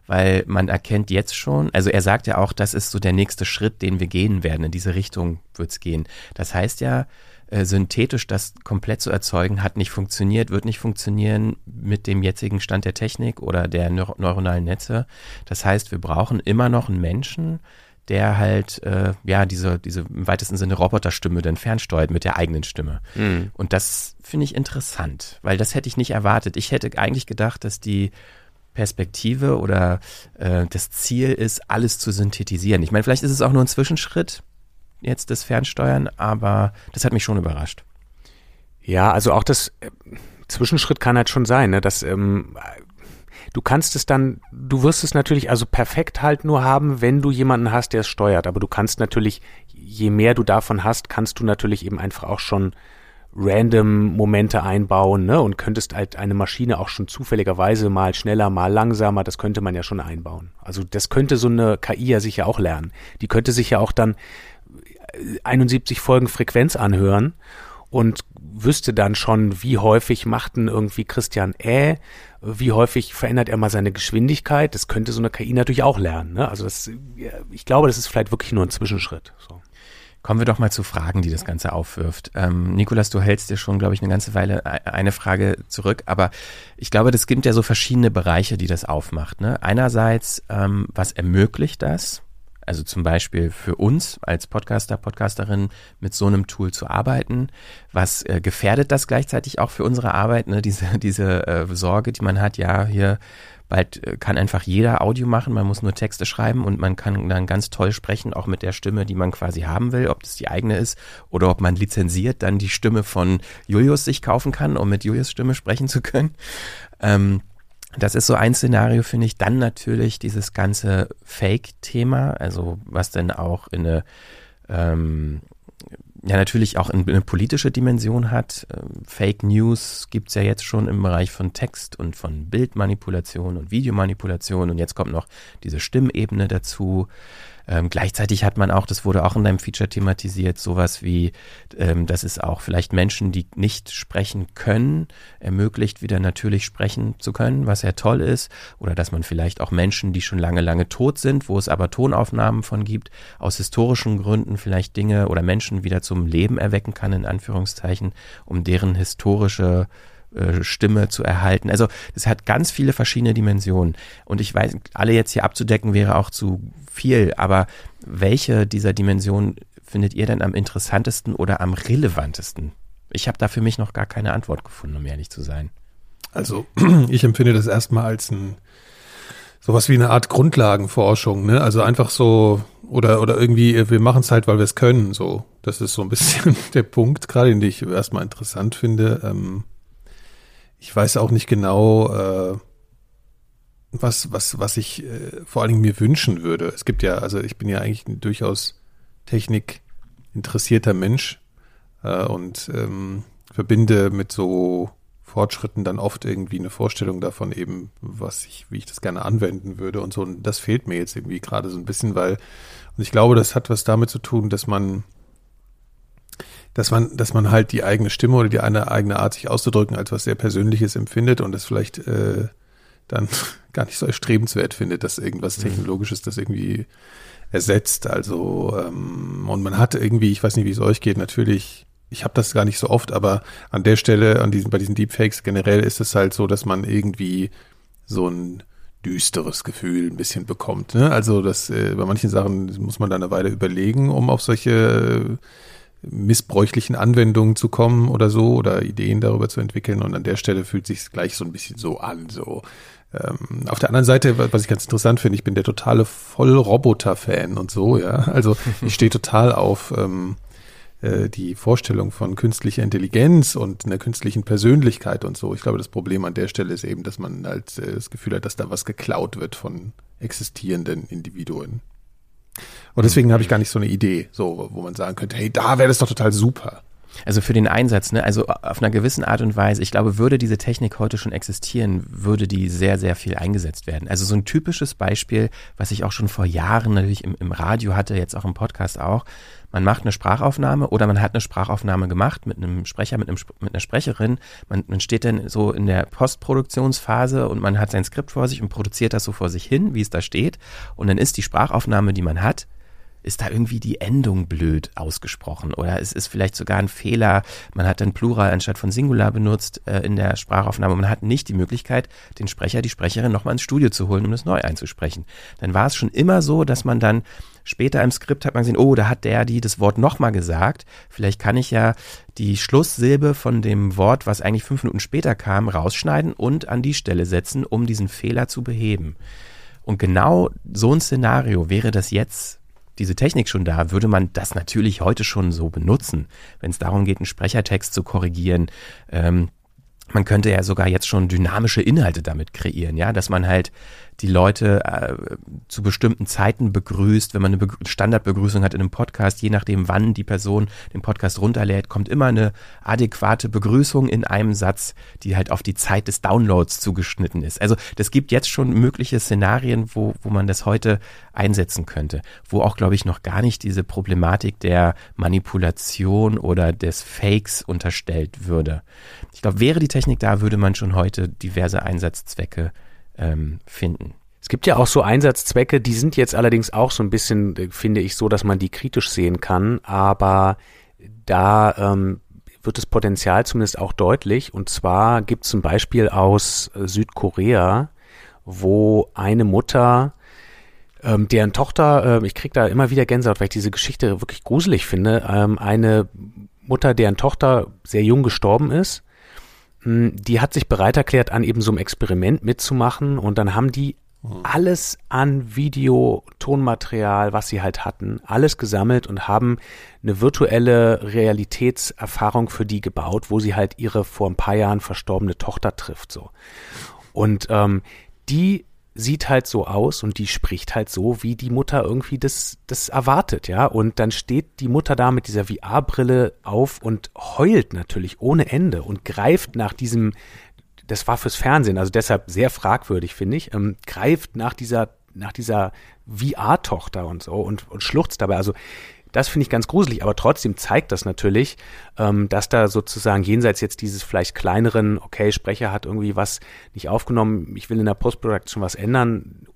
C: weil man erkennt jetzt schon, also er sagt ja auch, das ist so der nächste Schritt, den wir gehen werden, in diese Richtung wird's gehen. Das heißt ja, äh, synthetisch das komplett zu erzeugen, hat nicht funktioniert, wird nicht funktionieren mit dem jetzigen Stand der Technik oder der neur neuronalen Netze. Das heißt, wir brauchen immer noch einen Menschen, der halt äh, ja diese diese im weitesten Sinne Roboterstimme dann fernsteuert mit der eigenen Stimme. Mhm. Und das finde ich interessant, weil das hätte ich nicht erwartet. Ich hätte eigentlich gedacht, dass die Perspektive oder äh, das Ziel ist, alles zu synthetisieren. Ich meine, vielleicht ist es auch nur ein Zwischenschritt, jetzt das Fernsteuern, aber das hat mich schon überrascht.
A: Ja, also auch das äh, Zwischenschritt kann halt schon sein, ne? dass ähm, du kannst es dann, du wirst es natürlich also perfekt halt nur haben, wenn du jemanden hast, der es steuert. Aber du kannst natürlich, je mehr du davon hast, kannst du natürlich eben einfach auch schon random Momente einbauen, ne? Und könntest halt eine Maschine auch schon zufälligerweise mal schneller, mal langsamer, das könnte man ja schon einbauen. Also das könnte so eine KI ja sicher auch lernen. Die könnte sich ja auch dann 71 Folgen Frequenz anhören und wüsste dann schon, wie häufig macht denn irgendwie Christian äh, wie häufig verändert er mal seine Geschwindigkeit. Das könnte so eine KI natürlich auch lernen. Ne? Also das, ich glaube, das ist vielleicht wirklich nur ein Zwischenschritt. So.
C: Kommen wir doch mal zu Fragen, die das Ganze aufwirft. Ähm, Nikolas, du hältst dir schon, glaube ich, eine ganze Weile e-, eine Frage zurück, aber ich glaube, das gibt ja so verschiedene Bereiche, die das aufmacht. Ne? Einerseits, ähm, was ermöglicht das? Also zum Beispiel für uns als Podcaster, Podcasterin mit so einem Tool zu arbeiten. Was äh, gefährdet das gleichzeitig auch für unsere Arbeit? Ne? Diese, diese äh, Sorge, die man hat, ja, hier bald äh, kann einfach jeder Audio machen, man muss nur Texte schreiben und man kann dann ganz toll sprechen, auch mit der Stimme, die man quasi haben will, ob das die eigene ist oder ob man lizenziert dann die Stimme von Julius sich kaufen kann, um mit Julius Stimme sprechen zu können. Ähm, das ist so ein Szenario, finde ich. Dann natürlich dieses ganze Fake-Thema, also was denn auch in eine, ähm, ja natürlich auch in eine politische Dimension hat. Ähm, Fake News gibt's ja jetzt schon im Bereich von Text und von Bildmanipulation und Videomanipulation und jetzt kommt noch diese Stimmebene dazu. Ähm, gleichzeitig hat man auch, das wurde auch in deinem Feature thematisiert, sowas wie, ähm, dass es auch vielleicht Menschen, die nicht sprechen können, ermöglicht, wieder natürlich sprechen zu können, was ja toll ist. Oder dass man vielleicht auch Menschen, die schon lange, lange tot sind, wo es aber Tonaufnahmen von gibt, aus historischen Gründen vielleicht Dinge oder Menschen wieder zum Leben erwecken kann, in Anführungszeichen, um deren historische Stimme zu erhalten. Also es hat ganz viele verschiedene Dimensionen. Und ich weiß, alle jetzt hier abzudecken wäre auch zu viel, aber welche dieser Dimensionen findet ihr denn am interessantesten oder am relevantesten? Ich habe da für mich noch gar keine Antwort gefunden, um ehrlich zu sein.
D: Also ich empfinde das erstmal als ein sowas wie eine Art Grundlagenforschung, ne? Also einfach so oder oder irgendwie wir machen es halt, weil wir es können. So, das ist so ein bisschen der Punkt, gerade den ich erstmal interessant finde. Ähm, ich weiß auch nicht genau, äh, was, was, was ich äh, vor allen Dingen mir wünschen würde. Es gibt ja, also ich bin ja eigentlich ein durchaus technikinteressierter Mensch äh, und ähm, verbinde mit so Fortschritten dann oft irgendwie eine Vorstellung davon eben, was ich, wie ich das gerne anwenden würde und so. Und das fehlt mir jetzt irgendwie gerade so ein bisschen, weil, und ich glaube, das hat was damit zu tun, dass man dass man, dass man halt die eigene Stimme oder die eine eigene Art, sich auszudrücken, als was sehr Persönliches empfindet und das vielleicht äh, dann gar nicht so erstrebenswert findet, dass irgendwas mhm. Technologisches das irgendwie ersetzt. Also ähm, und man hat irgendwie, ich weiß nicht, wie es euch geht, natürlich, ich habe das gar nicht so oft, aber an der Stelle, an diesen, bei diesen Deepfakes generell ist es halt so, dass man irgendwie so ein düsteres Gefühl ein bisschen bekommt. Ne? Also das äh, bei manchen Sachen muss man dann eine Weile überlegen, um auf solche missbräuchlichen Anwendungen zu kommen oder so oder Ideen darüber zu entwickeln. Und an der Stelle fühlt sich gleich so ein bisschen so an. So ähm, auf der anderen Seite, was ich ganz interessant finde, ich bin der totale Vollroboter-Fan und so. Ja, also ich stehe total auf ähm, äh, die Vorstellung von künstlicher Intelligenz und einer künstlichen Persönlichkeit und so. Ich glaube, das Problem an der Stelle ist eben, dass man halt äh, das Gefühl hat, dass da was geklaut wird von existierenden Individuen. Und deswegen habe ich gar nicht so eine Idee, so, wo man sagen könnte, hey, da wäre das doch total super.
C: Also für den Einsatz, ne? also auf einer gewissen Art und Weise, ich glaube, würde diese Technik heute schon existieren, würde die sehr, sehr viel eingesetzt werden. Also so ein typisches Beispiel, was ich auch schon vor Jahren natürlich im, im Radio hatte, jetzt auch im Podcast auch, man macht eine Sprachaufnahme oder man hat eine Sprachaufnahme gemacht mit einem Sprecher, mit, einem, mit einer Sprecherin. Man, man steht dann so in der Postproduktionsphase und man hat sein Skript vor sich und produziert das so vor sich hin, wie es da steht. Und dann ist die Sprachaufnahme, die man hat, ist da irgendwie die Endung blöd ausgesprochen oder es ist vielleicht sogar ein Fehler. Man hat dann Plural anstatt von Singular benutzt äh, in der Sprachaufnahme. Man hat nicht die Möglichkeit, den Sprecher, die Sprecherin nochmal ins Studio zu holen, um das neu einzusprechen. Dann war es schon immer so, dass man dann später im Skript hat man gesehen, oh, da hat der die das Wort nochmal gesagt. Vielleicht kann ich ja die Schlusssilbe von dem Wort, was eigentlich fünf Minuten später kam, rausschneiden und an die Stelle setzen, um diesen Fehler zu beheben. Und genau so ein Szenario wäre das jetzt diese Technik schon da, würde man das natürlich heute schon so benutzen, wenn es darum geht, einen Sprechertext zu korrigieren. Ähm, man könnte ja sogar jetzt schon dynamische Inhalte damit kreieren, ja, dass man halt die Leute äh, zu bestimmten Zeiten begrüßt. Wenn man eine Be Standardbegrüßung hat in einem Podcast, je nachdem, wann die Person den Podcast runterlädt, kommt immer eine adäquate Begrüßung in einem Satz, die halt auf die Zeit des Downloads zugeschnitten ist. Also das gibt jetzt schon mögliche Szenarien, wo, wo man das heute einsetzen könnte, wo auch, glaube ich, noch gar nicht diese Problematik der Manipulation oder des Fakes unterstellt würde. Ich glaube, wäre die Technik da, würde man schon heute diverse Einsatzzwecke ähm, finden.
A: Es gibt ja auch so Einsatzzwecke, die sind jetzt allerdings auch so ein bisschen, äh, finde ich, so, dass man die kritisch sehen kann, aber da ähm, wird das Potenzial zumindest auch deutlich. Und zwar gibt es ein Beispiel aus äh, Südkorea, wo eine Mutter, ähm, deren Tochter, äh, ich kriege da immer wieder Gänsehaut, weil ich diese Geschichte wirklich gruselig finde, ähm, eine Mutter, deren Tochter sehr jung gestorben ist die hat sich bereit erklärt, an eben so einem Experiment mitzumachen und dann haben die mhm. alles an Video, Tonmaterial, was sie halt hatten, alles gesammelt und haben eine virtuelle Realitätserfahrung für die gebaut, wo sie halt ihre vor ein paar Jahren verstorbene Tochter trifft, so. Und ähm, die sieht halt so aus und die spricht halt so, wie die Mutter irgendwie das, das erwartet, ja. Und dann steht die Mutter da mit dieser VR-Brille auf und heult natürlich ohne Ende und greift nach diesem, das war fürs Fernsehen, also deshalb sehr fragwürdig, finde ich, ähm, greift nach dieser, nach dieser VR-Tochter und so und, und schluchzt dabei. Also das finde ich ganz gruselig, aber trotzdem zeigt das natürlich, ähm, dass da sozusagen jenseits jetzt dieses vielleicht kleineren, okay, Sprecher hat irgendwie was nicht aufgenommen, ich will in der Postproduktion was ändern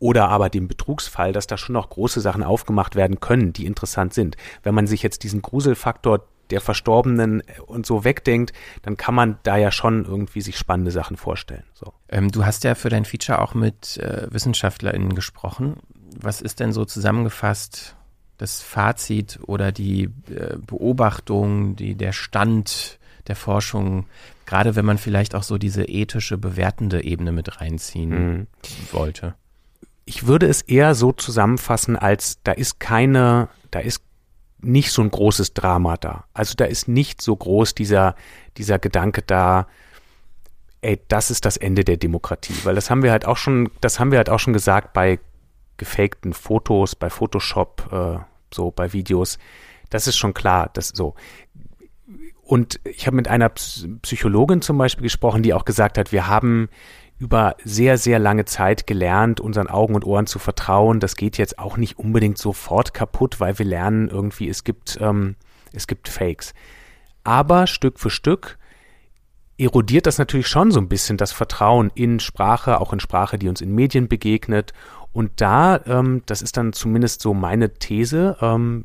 A: oder aber dem Betrugsfall, dass da schon noch große Sachen aufgemacht werden können, die interessant sind. Wenn man sich jetzt diesen Gruselfaktor der Verstorbenen und so wegdenkt, dann kann man da ja schon irgendwie sich spannende Sachen vorstellen. So.
C: Ähm, du hast ja für dein Feature auch mit äh, WissenschaftlerInnen gesprochen. Was ist denn so zusammengefasst das Fazit oder die äh, Beobachtung, die, der Stand der Forschung, gerade wenn man vielleicht auch so diese ethische, bewertende Ebene mit reinziehen mhm. wollte?
A: Ich würde es eher so zusammenfassen, als da ist keine, da ist nicht so ein großes Drama da. Also da ist nicht so groß dieser, dieser Gedanke da, ey, das ist das Ende der Demokratie. Weil das haben wir halt auch schon, das haben wir halt auch schon gesagt bei gefakten Fotos, bei Photoshop, äh, so bei Videos. Das ist schon klar, das so. Und ich habe mit einer Psychologin zum Beispiel gesprochen, die auch gesagt hat, wir haben über sehr, sehr lange Zeit gelernt, unseren Augen und Ohren zu vertrauen. Das geht jetzt auch nicht unbedingt sofort kaputt, weil wir lernen irgendwie, es gibt, ähm, es gibt Fakes. Aber Stück für Stück erodiert das natürlich schon so ein bisschen das Vertrauen in Sprache, auch in Sprache, die uns in Medien begegnet. Und da, ähm, das ist dann zumindest so meine These, ähm,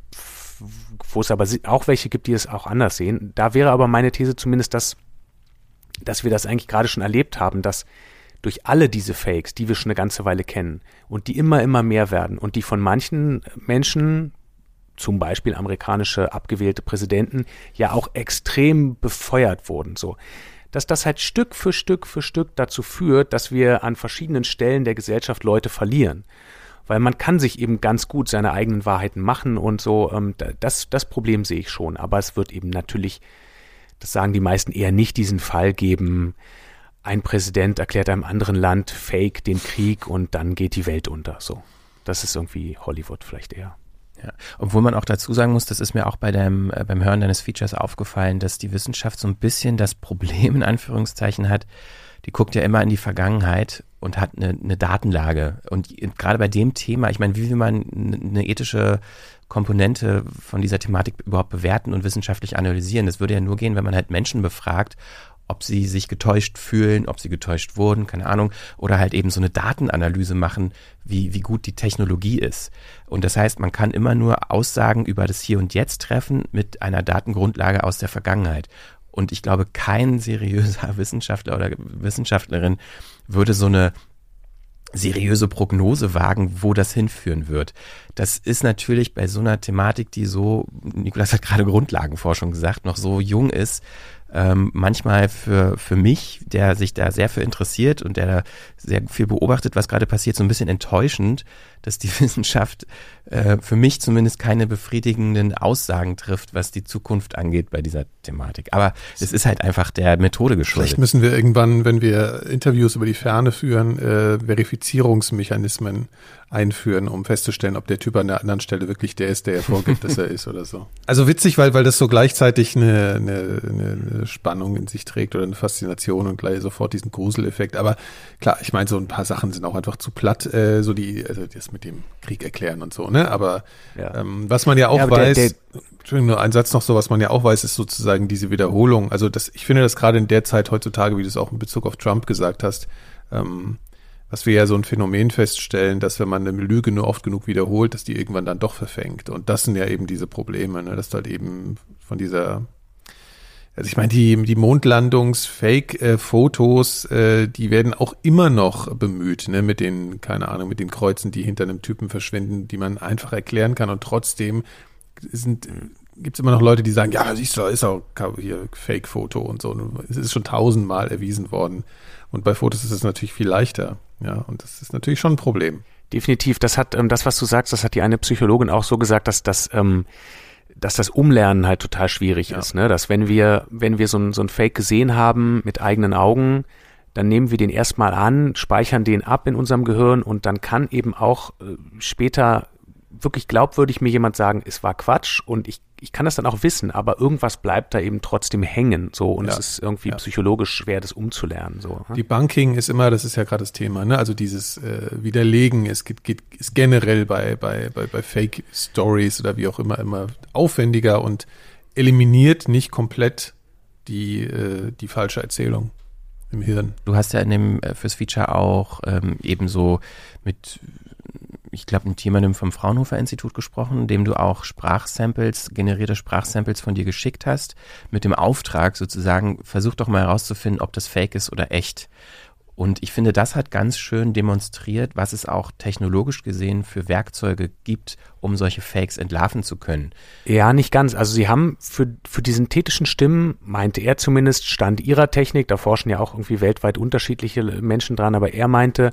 A: wo es aber auch welche gibt, die es auch anders sehen. Da wäre aber meine These zumindest, dass, dass wir das eigentlich gerade schon erlebt haben, dass durch alle diese Fakes, die wir schon eine ganze Weile kennen und die immer, immer mehr werden und die von manchen Menschen, zum Beispiel amerikanische abgewählte Präsidenten, ja auch extrem befeuert wurden, so dass das halt Stück für Stück für Stück dazu führt, dass wir an verschiedenen Stellen der Gesellschaft Leute verlieren. Weil man kann sich eben ganz gut seine eigenen Wahrheiten machen und so. Ähm, das, das Problem sehe ich schon. Aber es wird eben natürlich, das sagen die meisten eher nicht, diesen Fall geben. Ein Präsident erklärt einem anderen Land Fake den Krieg und dann geht die Welt unter. So. Das ist irgendwie Hollywood vielleicht eher.
C: Ja. Obwohl man auch dazu sagen muss, das ist mir auch bei dem, äh, beim Hören deines Features aufgefallen, dass die Wissenschaft so ein bisschen das Problem in Anführungszeichen hat, die guckt ja immer in die Vergangenheit und hat eine, eine Datenlage. Und gerade bei dem Thema, ich meine, wie will man eine ethische Komponente von dieser Thematik überhaupt bewerten und wissenschaftlich analysieren? Das würde ja nur gehen, wenn man halt Menschen befragt, ob sie sich getäuscht fühlen, ob sie getäuscht wurden, keine Ahnung, oder halt eben so eine Datenanalyse machen, wie, wie gut die Technologie ist. Und das heißt, man kann immer nur Aussagen über das Hier und Jetzt treffen mit einer Datengrundlage aus der Vergangenheit. Und ich glaube, kein seriöser Wissenschaftler oder Wissenschaftlerin würde so eine seriöse Prognose wagen, wo das hinführen wird. Das ist natürlich bei so einer Thematik, die so, Nikolas hat gerade Grundlagenforschung gesagt, noch so jung ist, ähm, manchmal für, für mich, der sich da sehr für interessiert und der da sehr viel beobachtet, was gerade passiert, so ein bisschen enttäuschend, dass die Wissenschaft äh, für mich zumindest keine befriedigenden Aussagen trifft, was die Zukunft angeht bei dieser Thematik. Aber es ist halt einfach der Methode geschuldet.
D: Vielleicht müssen wir irgendwann, wenn wir Interviews über die Ferne führen, äh, Verifizierungsmechanismen einführen, um festzustellen, ob der Typ an der anderen Stelle wirklich der ist, der er vorgibt, dass er ist oder so. Also witzig, weil, weil das so gleichzeitig eine, eine, eine Spannung in sich trägt oder eine Faszination und gleich sofort diesen Gruseleffekt. Aber klar, ich meine, so ein paar Sachen sind auch einfach zu platt, äh, so die, also das mit dem Krieg erklären und so, ne? Aber ja. ähm, was man ja auch ja, weiß, der, der, Entschuldigung, nur ein Satz noch so, was man ja auch weiß, ist sozusagen diese Wiederholung. Also das, ich finde das gerade in der Zeit heutzutage, wie du es auch in Bezug auf Trump gesagt hast, ähm, was wir ja so ein Phänomen feststellen, dass wenn man eine Lüge nur oft genug wiederholt, dass die irgendwann dann doch verfängt. Und das sind ja eben diese Probleme, ne? dass du halt eben von dieser also ich meine, die, die Mondlandungs-Fake-Fotos, äh, die werden auch immer noch bemüht, ne, mit den, keine Ahnung, mit den Kreuzen, die hinter einem Typen verschwinden, die man einfach erklären kann und trotzdem sind, gibt's immer noch Leute, die sagen, ja, siehst du, ist auch hier Fake-Foto und so. Es ist schon tausendmal erwiesen worden. Und bei Fotos ist es natürlich viel leichter. Ja, und das ist natürlich schon ein Problem.
A: Definitiv. Das hat, ähm, das, was du sagst, das hat die eine Psychologin auch so gesagt, dass das, ähm, dass das Umlernen halt total schwierig ja. ist, ne? Dass wenn wir, wenn wir so ein, so ein Fake gesehen haben mit eigenen Augen, dann nehmen wir den erstmal an, speichern den ab in unserem Gehirn und dann kann eben auch äh, später wirklich glaubwürdig mir jemand sagen, es war Quatsch und ich, ich kann das dann auch wissen, aber irgendwas bleibt da eben trotzdem hängen, so und ja, es ist irgendwie ja. psychologisch schwer, das umzulernen, so.
D: Ne? Die Banking ist immer, das ist ja gerade das Thema, ne? Also dieses äh, Widerlegen, es geht, geht ist generell bei bei bei, bei Fake Stories oder wie auch immer immer aufwendiger und eliminiert nicht komplett die äh, die falsche Erzählung im Hirn.
C: Du hast ja in dem äh, fürs Feature auch ähm, ebenso mit ich glaube, mit jemandem vom Fraunhofer Institut gesprochen, dem du auch Sprachsamples, generierte Sprachsamples von dir geschickt hast, mit dem Auftrag sozusagen, versuch doch mal herauszufinden, ob das fake ist oder echt. Und ich finde, das hat ganz schön demonstriert, was es auch technologisch gesehen für Werkzeuge gibt, um solche Fakes entlarven zu können.
A: Ja, nicht ganz. Also sie haben für, für die synthetischen Stimmen, meinte er zumindest, Stand ihrer Technik, da forschen ja auch irgendwie weltweit unterschiedliche Menschen dran, aber er meinte,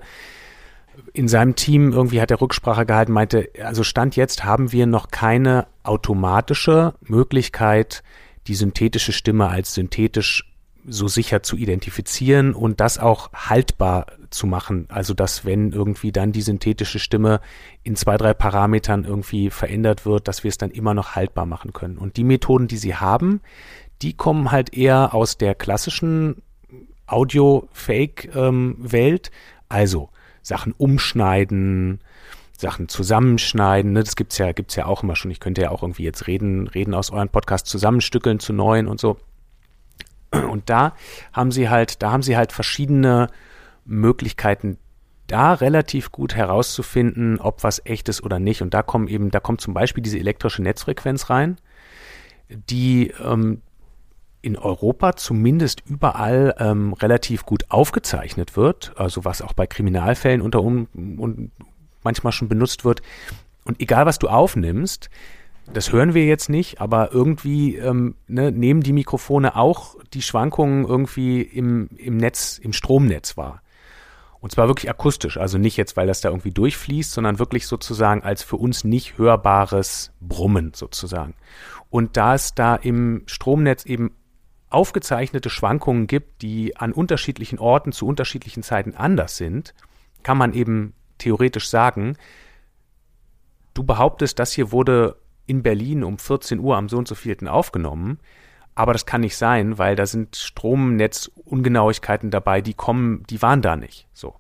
A: in seinem Team irgendwie hat er Rücksprache gehalten, meinte, also Stand jetzt haben wir noch keine automatische Möglichkeit, die synthetische Stimme als synthetisch so sicher zu identifizieren und das auch haltbar zu machen. Also dass wenn irgendwie dann die synthetische Stimme in zwei, drei Parametern irgendwie verändert wird, dass wir es dann immer noch haltbar machen können. Und die Methoden, die sie haben, die kommen halt eher aus der klassischen Audio-Fake-Welt. Ähm, also Sachen umschneiden, Sachen zusammenschneiden. Ne? Das gibt's ja, gibt's ja auch immer schon. Ich könnte ja auch irgendwie jetzt reden, reden aus euren Podcast zusammenstückeln zu neuen und so. Und da haben sie halt, da haben sie halt verschiedene Möglichkeiten, da relativ gut herauszufinden, ob was echt ist oder nicht. Und da kommen eben, da kommt zum Beispiel diese elektrische Netzfrequenz rein, die ähm, in Europa zumindest überall ähm, relativ gut aufgezeichnet wird, also was auch bei Kriminalfällen unter um, und manchmal schon benutzt wird. Und egal was du aufnimmst, das hören wir jetzt nicht, aber irgendwie ähm, ne, nehmen die Mikrofone auch die Schwankungen irgendwie im, im Netz, im Stromnetz wahr. Und zwar wirklich akustisch, also nicht jetzt, weil das da irgendwie durchfließt, sondern wirklich sozusagen als für uns nicht hörbares Brummen sozusagen. Und da es da im Stromnetz eben aufgezeichnete Schwankungen gibt, die an unterschiedlichen Orten zu unterschiedlichen Zeiten anders sind, kann man eben theoretisch sagen, du behauptest, das hier wurde in Berlin um 14 Uhr am so und so vielten aufgenommen, aber das kann nicht sein, weil da sind Stromnetzungenauigkeiten dabei, die kommen, die waren da nicht. So.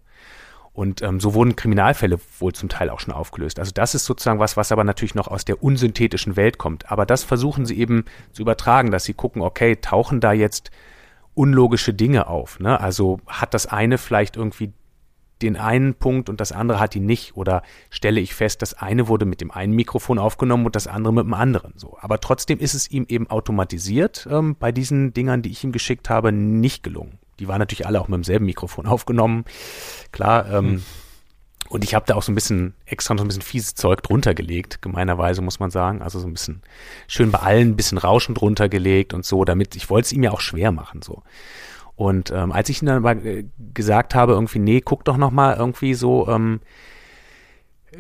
A: Und ähm, so wurden Kriminalfälle wohl zum Teil auch schon aufgelöst. Also das ist sozusagen was, was aber natürlich noch aus der unsynthetischen Welt kommt. Aber das versuchen sie eben zu übertragen, dass sie gucken, okay, tauchen da jetzt unlogische Dinge auf. Ne? Also hat das eine vielleicht irgendwie den einen Punkt und das andere hat ihn nicht oder stelle ich fest, das eine wurde mit dem einen Mikrofon aufgenommen und das andere mit dem anderen. So, aber trotzdem ist es ihm eben automatisiert ähm, bei diesen Dingern, die ich ihm geschickt habe, nicht gelungen. Die waren natürlich alle auch mit demselben Mikrofon aufgenommen, klar. Ähm, hm. Und ich habe da auch so ein bisschen extra noch so ein bisschen fieses Zeug drunter gelegt, gemeinerweise muss man sagen. Also so ein bisschen schön bei allen ein bisschen Rauschen drunter gelegt und so, damit ich wollte es ihm ja auch schwer machen so. Und ähm, als ich ihm dann mal äh, gesagt habe, irgendwie, nee, guck doch noch mal irgendwie so, ähm,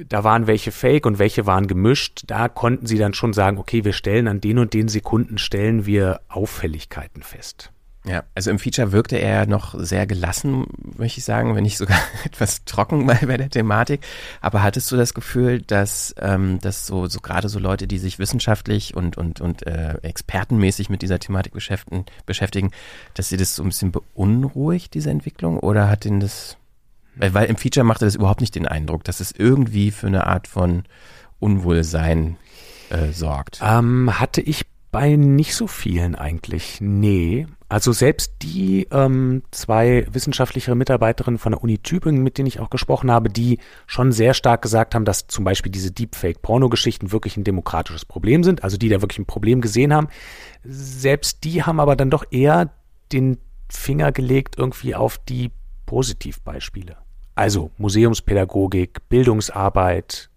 A: da waren welche fake und welche waren gemischt, da konnten sie dann schon sagen, okay, wir stellen an den und den Sekunden stellen wir Auffälligkeiten fest.
C: Ja, also im Feature wirkte er noch sehr gelassen, möchte ich sagen, wenn nicht sogar etwas trocken bei, bei der Thematik. Aber hattest du das Gefühl, dass, ähm, dass so, so gerade so Leute, die sich wissenschaftlich und, und, und äh, expertenmäßig mit dieser Thematik beschäftigen, beschäftigen, dass sie das so ein bisschen beunruhigt, diese Entwicklung? Oder hat ihnen das, weil, weil im Feature machte das überhaupt nicht den Eindruck, dass es irgendwie für eine Art von Unwohlsein äh, sorgt?
A: Ähm, hatte ich bei nicht so vielen eigentlich. Nee. Also selbst die ähm, zwei wissenschaftliche Mitarbeiterinnen von der Uni Tübingen, mit denen ich auch gesprochen habe, die schon sehr stark gesagt haben, dass zum Beispiel diese Deepfake-Porno-Geschichten wirklich ein demokratisches Problem sind, also die da wirklich ein Problem gesehen haben. Selbst die haben aber dann doch eher den Finger gelegt irgendwie auf die Positivbeispiele. Also Museumspädagogik, Bildungsarbeit,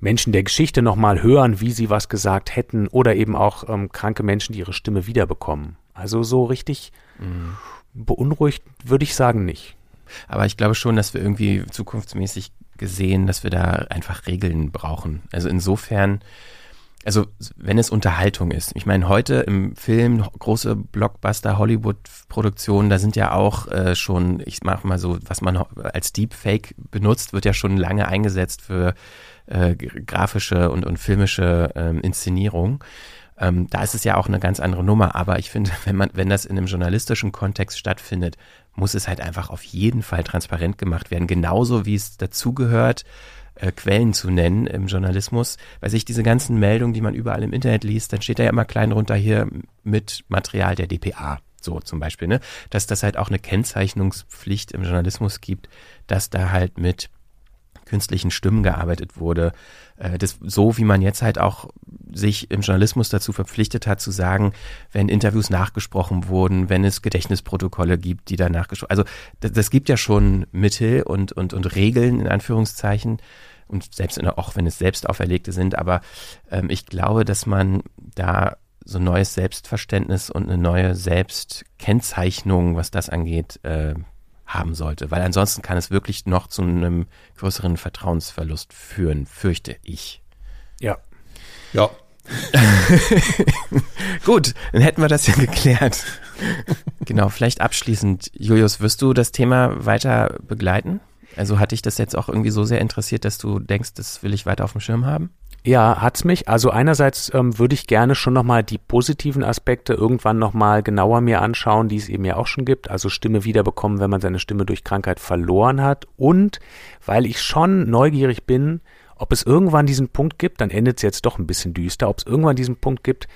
A: Menschen der Geschichte nochmal hören, wie sie was gesagt hätten oder eben auch ähm, kranke Menschen, die ihre Stimme wiederbekommen. Also so richtig mhm. beunruhigt würde ich sagen nicht.
C: Aber ich glaube schon, dass wir irgendwie zukunftsmäßig gesehen, dass wir da einfach Regeln brauchen. Also insofern, also wenn es Unterhaltung ist. Ich meine, heute im Film, große Blockbuster, Hollywood-Produktionen, da sind ja auch äh, schon, ich mach mal so, was man als Deepfake benutzt, wird ja schon lange eingesetzt für äh, grafische und, und filmische ähm, Inszenierung. Ähm, da ist es ja auch eine ganz andere Nummer. Aber ich finde, wenn man, wenn das in einem journalistischen Kontext stattfindet, muss es halt einfach auf jeden Fall transparent gemacht werden. Genauso wie es dazugehört, äh, Quellen zu nennen im Journalismus. Weil sich diese ganzen Meldungen, die man überall im Internet liest, dann steht da ja immer klein runter hier mit Material der DPA. So zum Beispiel, ne? Dass das halt auch eine Kennzeichnungspflicht im Journalismus gibt, dass da halt mit künstlichen Stimmen gearbeitet wurde. Äh, das, so wie man jetzt halt auch sich im Journalismus dazu verpflichtet hat zu sagen, wenn Interviews nachgesprochen wurden, wenn es Gedächtnisprotokolle gibt, die da nachgesprochen Also das, das gibt ja schon Mittel und, und, und Regeln in Anführungszeichen und selbst auch wenn es selbst auferlegte sind, aber ähm, ich glaube, dass man da so ein neues Selbstverständnis und eine neue Selbstkennzeichnung, was das angeht, äh, haben sollte, weil ansonsten kann es wirklich noch zu einem größeren Vertrauensverlust führen, fürchte ich.
A: Ja.
D: Ja.
C: Gut, dann hätten wir das ja geklärt. genau, vielleicht abschließend, Julius, wirst du das Thema weiter begleiten? Also hat dich das jetzt auch irgendwie so sehr interessiert, dass du denkst, das will ich weiter auf dem Schirm haben?
A: Ja, hat's mich. Also einerseits ähm, würde ich gerne schon nochmal die positiven Aspekte irgendwann nochmal genauer mir anschauen, die es eben ja auch schon gibt. Also Stimme wiederbekommen, wenn man seine Stimme durch Krankheit verloren hat. Und weil ich schon neugierig bin, ob es irgendwann diesen Punkt gibt, dann endet es jetzt doch ein bisschen düster, ob es irgendwann diesen Punkt gibt,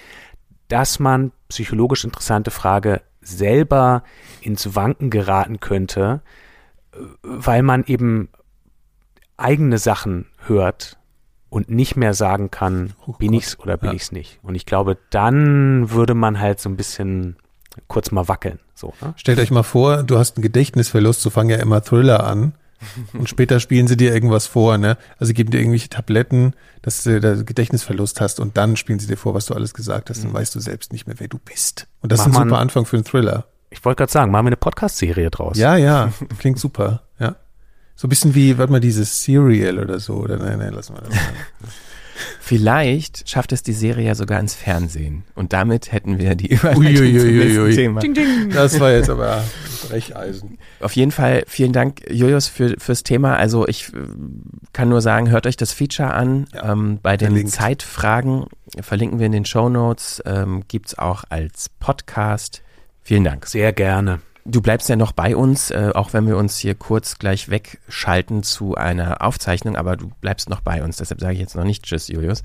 A: dass man psychologisch interessante Frage selber ins Wanken geraten könnte, äh, weil man eben eigene Sachen hört und nicht mehr sagen kann,
D: Oh
A: bin
D: Gott.
A: ich's oder bin
D: Ja.
A: ich's nicht. Und ich glaube, dann würde man halt so ein bisschen kurz mal wackeln. So, ne?
D: Stellt euch mal vor, du hast einen Gedächtnisverlust, so fangen ja immer Thriller an. Und später spielen sie dir irgendwas vor, ne? Also geben dir irgendwelche Tabletten, dass du da Gedächtnisverlust hast und dann spielen sie dir vor, was du alles gesagt hast, dann weißt du selbst nicht mehr, wer du bist. Und das
A: Mach
D: ist ein
A: mal
D: super
A: ein-
D: Anfang für einen Thriller.
A: Ich wollte gerade sagen, machen wir eine Podcast-Serie draus.
D: Ja, ja, klingt super. So ein bisschen wie, warte mal, dieses Serial oder so, oder nein, nein, lassen wir das.
C: Vielleicht schafft es die Serie ja sogar ins Fernsehen. Und damit hätten wir die Überleitung zum
D: Uiuiuiui.
C: nächsten Thema.
D: Das war jetzt aber Brecheisen.
C: Auf jeden Fall vielen Dank, Julius, für, fürs Thema. Also ich äh, kann nur sagen, hört euch das Feature an.
D: Ja,
C: ähm, bei den
D: verlinkt.
C: Zeitfragen verlinken wir in den Show Notes. Ähm, gibt's auch als Podcast. Vielen Dank.
A: Sehr gerne.
C: Du bleibst ja noch bei uns, äh, auch wenn wir uns hier kurz gleich wegschalten zu einer Aufzeichnung, aber du bleibst noch bei uns. Deshalb sage ich jetzt noch nicht Tschüss, Julius.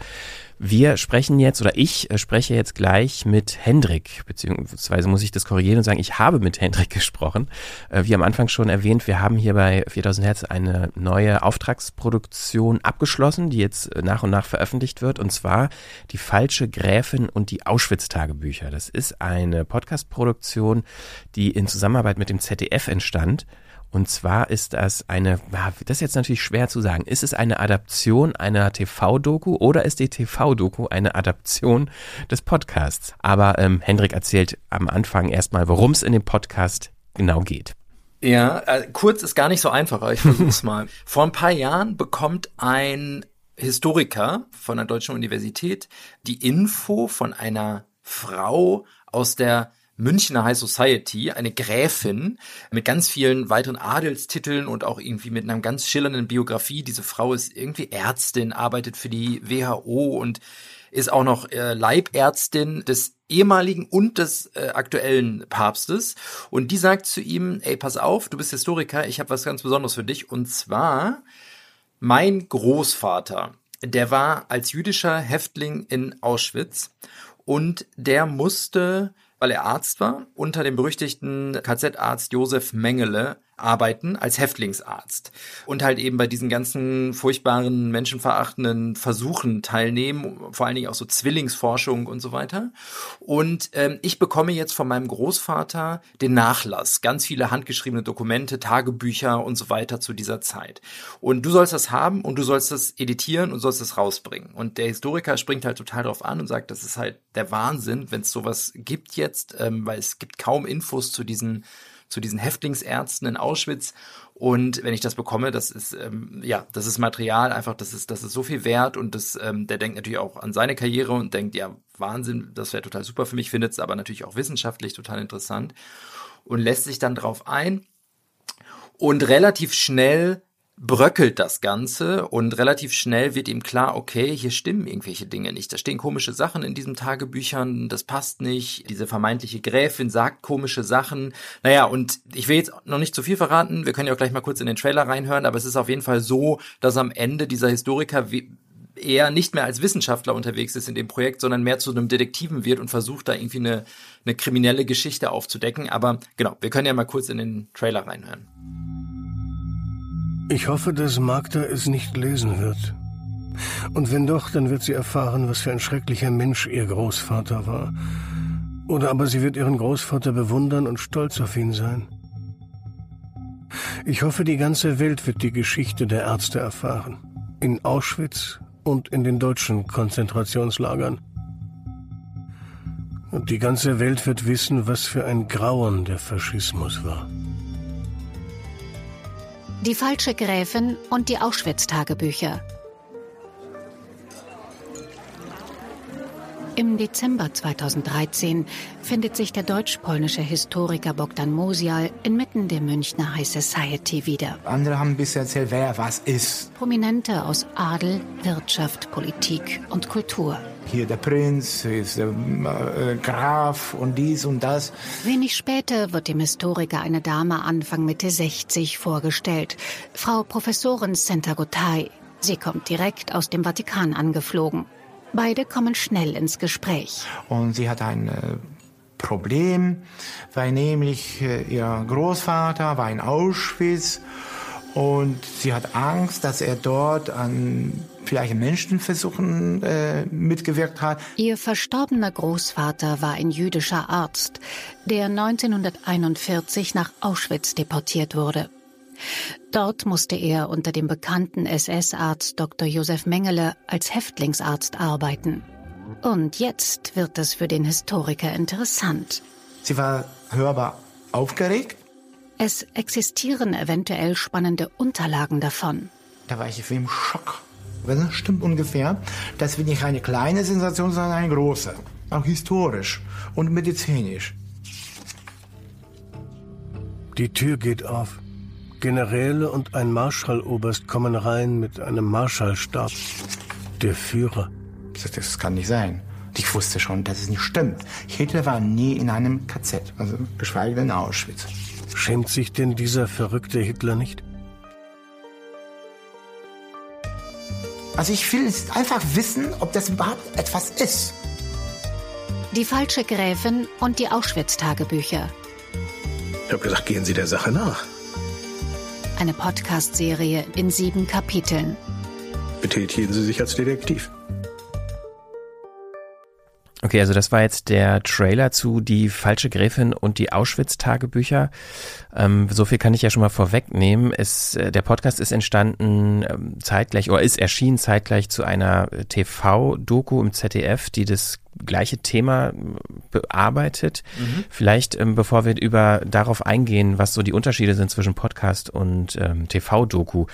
C: Wir sprechen jetzt, oder ich äh, spreche jetzt gleich mit Hendrik, beziehungsweise muss ich das korrigieren und sagen, ich habe mit Hendrik gesprochen. Äh, wie am Anfang schon erwähnt, wir haben hier bei 4000 Hertz eine neue Auftragsproduktion abgeschlossen, die jetzt äh, nach und nach veröffentlicht wird, und zwar die falsche Gräfin und die Auschwitz-Tagebücher. Das ist eine Podcast-Produktion, die in Zusammenarbeit mit dem ZDF entstand. Und zwar ist das eine, das ist jetzt natürlich schwer zu sagen, ist es eine Adaption einer TV-Doku oder ist die TV-Doku eine Adaption des Podcasts? Aber ähm, Hendrik erzählt am Anfang erstmal, worum es in dem Podcast genau geht.
H: Ja, äh, kurz ist gar nicht so einfach, aber ich versuch's mal. Vor ein paar Jahren bekommt ein Historiker von der Deutschen Universität die Info von einer Frau aus der Münchner High Society, eine Gräfin mit ganz vielen weiteren Adelstiteln und auch irgendwie mit einer ganz schillernden Biografie. Diese Frau ist irgendwie Ärztin, arbeitet für die WHO und ist auch noch äh, Leibärztin des ehemaligen und des äh, aktuellen Papstes. Und die sagt zu ihm, ey, pass auf, du bist Historiker, ich habe was ganz Besonderes für dich. Und zwar, mein Großvater, der war als jüdischer Häftling in Auschwitz und der musste, weil er Arzt war, unter dem berüchtigten KZ-Arzt Josef Mengele arbeiten als Häftlingsarzt und halt eben bei diesen ganzen furchtbaren, menschenverachtenden Versuchen teilnehmen, vor allen Dingen auch so Zwillingsforschung und so weiter. Und ähm, ich bekomme jetzt von meinem Großvater den Nachlass, ganz viele handgeschriebene Dokumente, Tagebücher und so weiter zu dieser Zeit. Und du sollst das haben und du sollst das editieren und sollst das rausbringen. Und der Historiker springt halt total drauf an und sagt, das ist halt der Wahnsinn, wenn es sowas gibt jetzt, ähm, weil es gibt kaum Infos zu diesen zu diesen Häftlingsärzten in Auschwitz. Und wenn ich das bekomme, das ist ähm, ja, das ist Material einfach, das ist das ist so viel wert und das ähm, der denkt natürlich auch an seine Karriere und denkt ja Wahnsinn, das wäre total super für mich, findet es aber natürlich auch wissenschaftlich total interessant und lässt sich dann drauf ein und relativ schnell bröckelt das Ganze und relativ schnell wird ihm klar, okay, hier stimmen irgendwelche Dinge nicht. Da stehen komische Sachen in diesen Tagebüchern, das passt nicht. Diese vermeintliche Gräfin sagt komische Sachen. Naja, und ich will jetzt noch nicht zu viel verraten, wir können ja auch gleich mal kurz in den Trailer reinhören, aber es ist auf jeden Fall so, dass am Ende dieser Historiker eher nicht mehr als Wissenschaftler unterwegs ist in dem Projekt, sondern mehr zu einem Detektiven wird und versucht da irgendwie eine, eine kriminelle Geschichte aufzudecken. Aber genau, wir können ja mal kurz in den Trailer reinhören.
L: Ich hoffe, dass Magda es nicht lesen wird. Und wenn doch, dann wird sie erfahren, was für ein schrecklicher Mensch ihr Großvater war. Oder aber sie wird ihren Großvater bewundern und stolz auf ihn sein. Ich hoffe, die ganze Welt wird die Geschichte der Ärzte erfahren. In Auschwitz und in den deutschen Konzentrationslagern. Und die ganze Welt wird wissen, was für ein Grauen der Faschismus war.
F: Die falsche Gräfin und die Auschwitz-Tagebücher. Im Dezember 2013 findet sich der deutsch-polnische Historiker Bogdan Mosial inmitten der Münchner High Society wieder.
E: Andere haben bisher erzählt, wer was ist.
F: Prominente aus Adel, Wirtschaft, Politik und Kultur.
E: Hier der Prinz, hier ist der äh, Graf und dies und das.
F: Wenig später wird dem Historiker eine Dame Anfang Mitte 60 vorgestellt. Frau Professorin Senta Gotay. Sie kommt direkt aus dem Vatikan angeflogen. Beide kommen schnell ins Gespräch.
E: Und sie hat ein äh, Problem, weil nämlich äh, ihr Großvater war in Auschwitz und sie hat Angst, dass er dort an vielleicht Menschenversuchen äh, mitgewirkt hat.
F: Ihr verstorbener Großvater war ein jüdischer Arzt, der 1941 nach Auschwitz deportiert wurde. Dort musste er unter dem bekannten SS-Arzt Dr. Josef Mengele als Häftlingsarzt arbeiten. Und jetzt wird es für den Historiker interessant.
E: Sie war hörbar aufgeregt.
F: Es existieren eventuell spannende Unterlagen davon.
E: Da war ich im Schock. Das stimmt ungefähr. Das wird nicht eine kleine Sensation, sondern eine große. Auch historisch und medizinisch.
L: Die Tür geht auf. Generäle und ein Marschalloberst kommen rein mit einem Marschallstab. Der Führer.
E: Das kann nicht sein. Ich wusste schon, dass es nicht stimmt. Hitler war nie in einem KZ, also geschweige denn Auschwitz.
L: Schämt sich denn dieser verrückte Hitler nicht?
E: Also ich will einfach wissen, ob das überhaupt etwas ist.
F: Die falsche Gräfin und die Auschwitz-Tagebücher.
G: Ich habe gesagt, gehen Sie der Sache nach.
F: Eine Podcast-Serie in sieben Kapiteln.
G: Betätigen Sie sich als Detektiv.
C: Okay, also das war jetzt der Trailer zu Die falsche Gräfin und die Auschwitz-Tagebücher. Ähm, so viel kann ich ja schon mal vorwegnehmen. Es, äh, der Podcast ist entstanden ähm, zeitgleich oder ist erschienen zeitgleich zu einer TV-Doku im ZDF, die das gleiche Thema bearbeitet. Mhm. Vielleicht, ähm, bevor wir über darauf eingehen, was so die Unterschiede sind zwischen Podcast und ähm, TV-Doku,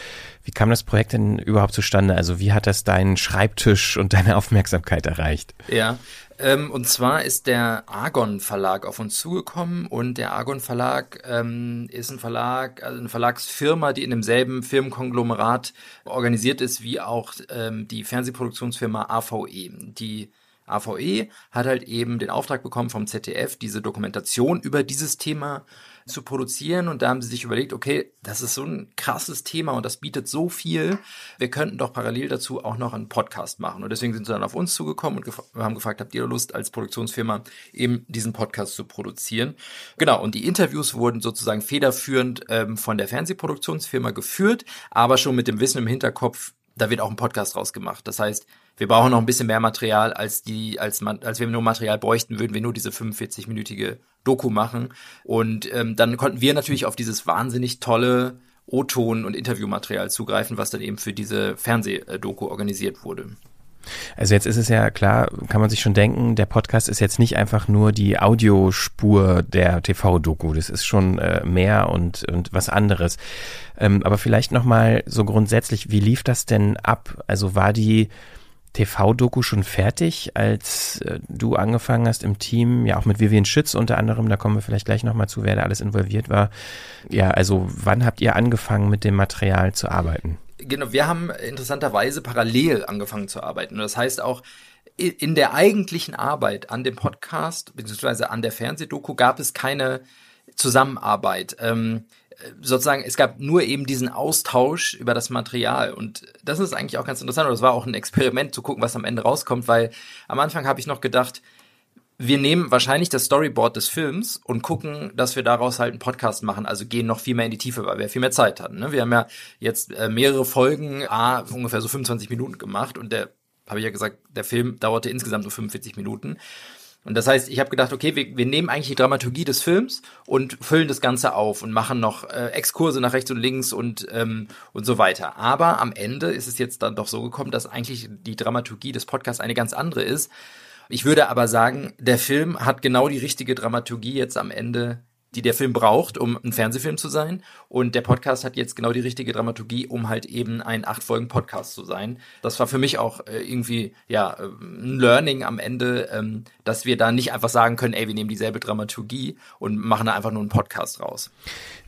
C: wie kam das Projekt denn überhaupt zustande? Also wie hat das deinen Schreibtisch und deine Aufmerksamkeit erreicht?
H: Ja, ähm, und zwar ist der Argon Verlag auf uns zugekommen und der Argon Verlag ähm, ist ein Verlag, also eine Verlagsfirma, die in demselben Firmenkonglomerat organisiert ist wie auch ähm, die Fernsehproduktionsfirma AVE. Die AVE hat halt eben den Auftrag bekommen vom ZDF, diese Dokumentation über dieses Thema zu produzieren. Und da haben sie sich überlegt, okay, das ist so ein krasses Thema und das bietet so viel. Wir könnten doch parallel dazu auch noch einen Podcast machen. Und deswegen sind sie dann auf uns zugekommen und gef haben gefragt, habt ihr Lust als Produktionsfirma eben diesen Podcast zu produzieren? Genau, und die Interviews wurden sozusagen federführend ähm, von der Fernsehproduktionsfirma geführt, aber schon mit dem Wissen im Hinterkopf, da wird auch ein Podcast rausgemacht. Das heißt, wir brauchen noch ein bisschen mehr Material, als die, als man, als wir nur Material bräuchten, würden wir nur diese 45-minütige Doku machen. Und ähm, dann konnten wir natürlich auf dieses wahnsinnig tolle O-Ton und Interviewmaterial zugreifen, was dann eben für diese Fernsehdoku organisiert wurde.
C: Also jetzt ist es ja klar, kann man sich schon denken, der Podcast ist jetzt nicht einfach nur die Audiospur der TV-Doku. Das ist schon äh, mehr und, und was anderes. Ähm, aber vielleicht nochmal so grundsätzlich, wie lief das denn ab? Also war die TV-Doku schon fertig, als äh, du angefangen hast im Team, ja auch mit Vivian Schütz unter anderem, da kommen wir vielleicht gleich nochmal zu, wer da alles involviert war. Ja, also wann habt ihr angefangen mit dem Material zu arbeiten?
H: Genau, wir haben interessanterweise parallel angefangen zu arbeiten. Das heißt auch, in der eigentlichen Arbeit an dem Podcast beziehungsweise an der Fernsehdoku gab es keine Zusammenarbeit. Ähm, sozusagen, es gab nur eben diesen Austausch über das Material. Und das ist eigentlich auch ganz interessant. Und das war auch ein Experiment zu gucken, was am Ende rauskommt, weil am Anfang habe ich noch gedacht, wir nehmen wahrscheinlich das Storyboard des Films und gucken, dass wir daraus halt einen Podcast machen, also gehen noch viel mehr in die Tiefe, weil wir viel mehr Zeit hatten. Ne? Wir haben ja jetzt äh, mehrere Folgen, ah, ungefähr so 25 Minuten gemacht und der, habe ich ja gesagt, der Film dauerte insgesamt so 45 Minuten. Und das heißt, ich habe gedacht, okay, wir, wir nehmen eigentlich die Dramaturgie des Films und füllen das Ganze auf und machen noch äh, Exkurse nach rechts und links und, ähm, und so weiter. Aber am Ende ist es jetzt dann doch so gekommen, dass eigentlich die Dramaturgie des Podcasts eine ganz andere ist. Ich würde aber sagen, der Film hat genau die richtige Dramaturgie jetzt am Ende die der Film braucht, um ein Fernsehfilm zu sein. Und der Podcast hat jetzt genau die richtige Dramaturgie, um halt eben ein acht Folgen Podcast zu sein. Das war für mich auch äh, irgendwie ja äh, ein Learning am Ende, ähm, dass wir da nicht einfach sagen können, ey, wir nehmen dieselbe Dramaturgie und machen da einfach nur einen Podcast raus.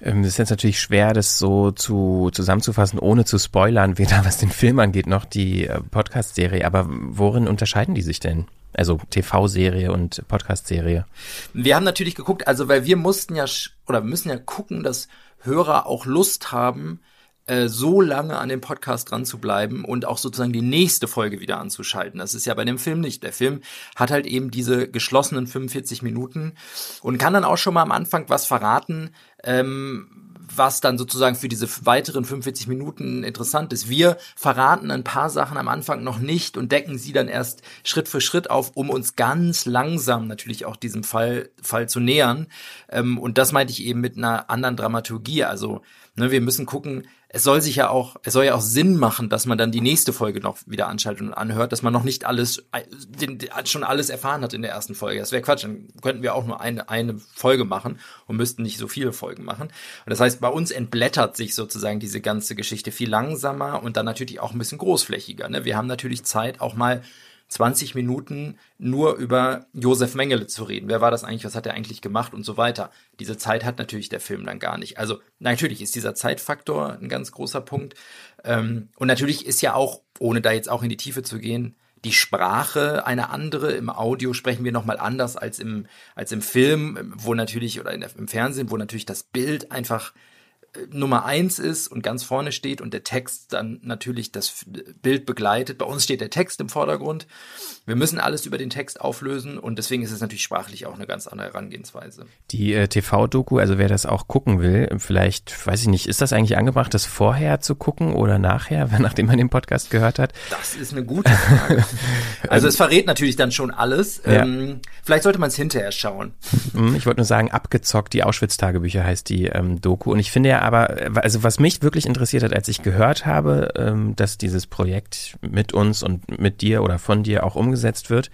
C: Ähm, es ist jetzt natürlich schwer, das so zu zusammenzufassen, ohne zu spoilern, weder was den Film angeht noch die äh, Podcast-Serie. Aber worin unterscheiden die sich denn? Also TV-Serie und Podcast-Serie.
H: Wir haben natürlich geguckt, also weil wir mussten ja oder müssen ja gucken, dass Hörer auch Lust haben, äh, so lange an dem Podcast dran zu bleiben und auch sozusagen die nächste Folge wieder anzuschalten. Das ist ja bei dem Film nicht. Der Film hat halt eben diese geschlossenen 45 Minuten und kann dann auch schon mal am Anfang was verraten, ähm, was dann sozusagen für diese weiteren 45 Minuten interessant ist. Wir verraten ein paar Sachen am Anfang noch nicht und decken sie dann erst Schritt für Schritt auf, um uns ganz langsam natürlich auch diesem Fall, Fall zu nähern. Ähm, und das meinte ich eben mit einer anderen Dramaturgie. Also ne, wir müssen gucken, es soll sich ja auch, es soll ja auch Sinn machen, dass man dann die nächste Folge noch wieder anschaltet und anhört, dass man noch nicht alles, den, schon alles erfahren hat in der ersten Folge. Das wäre Quatsch, dann könnten wir auch nur eine, eine Folge machen und müssten nicht so viele Folgen machen. Und das heißt, bei uns entblättert sich sozusagen diese ganze Geschichte viel langsamer und dann natürlich auch ein bisschen großflächiger. Ne? Wir haben natürlich Zeit, auch mal 20 Minuten nur über Josef Mengele zu reden. Wer war das eigentlich? Was hat er eigentlich gemacht und so weiter? Diese Zeit hat natürlich der Film dann gar nicht. Also natürlich ist dieser Zeitfaktor ein ganz großer Punkt. Ähm, und natürlich ist ja auch, ohne da jetzt auch in die Tiefe zu gehen, die Sprache eine andere. Im Audio sprechen wir nochmal anders als im, als im Film, wo natürlich, oder der, im Fernsehen, wo natürlich das Bild einfach Nummer eins ist und ganz vorne steht und der Text dann natürlich das Bild begleitet. Bei uns steht der Text im Vordergrund. Wir müssen alles über den Text auflösen und deswegen ist es natürlich sprachlich auch eine ganz andere Herangehensweise.
C: Die äh, TV-Doku, also wer das auch gucken will, vielleicht, weiß ich nicht, ist das eigentlich angebracht, das vorher zu gucken oder nachher, nachdem man den Podcast gehört hat?
H: Das ist eine gute Frage. also es verrät natürlich dann schon alles. Ja. Ähm, vielleicht sollte man es hinterher schauen.
C: Hm, ich wollte nur sagen, abgezockt, die Auschwitz-Tagebücher heißt die ähm, Doku und ich finde ja aber, äh, also was mich wirklich interessiert hat, als ich gehört habe, ähm, dass dieses Projekt mit uns und mit dir oder von dir auch umgesetzt wird,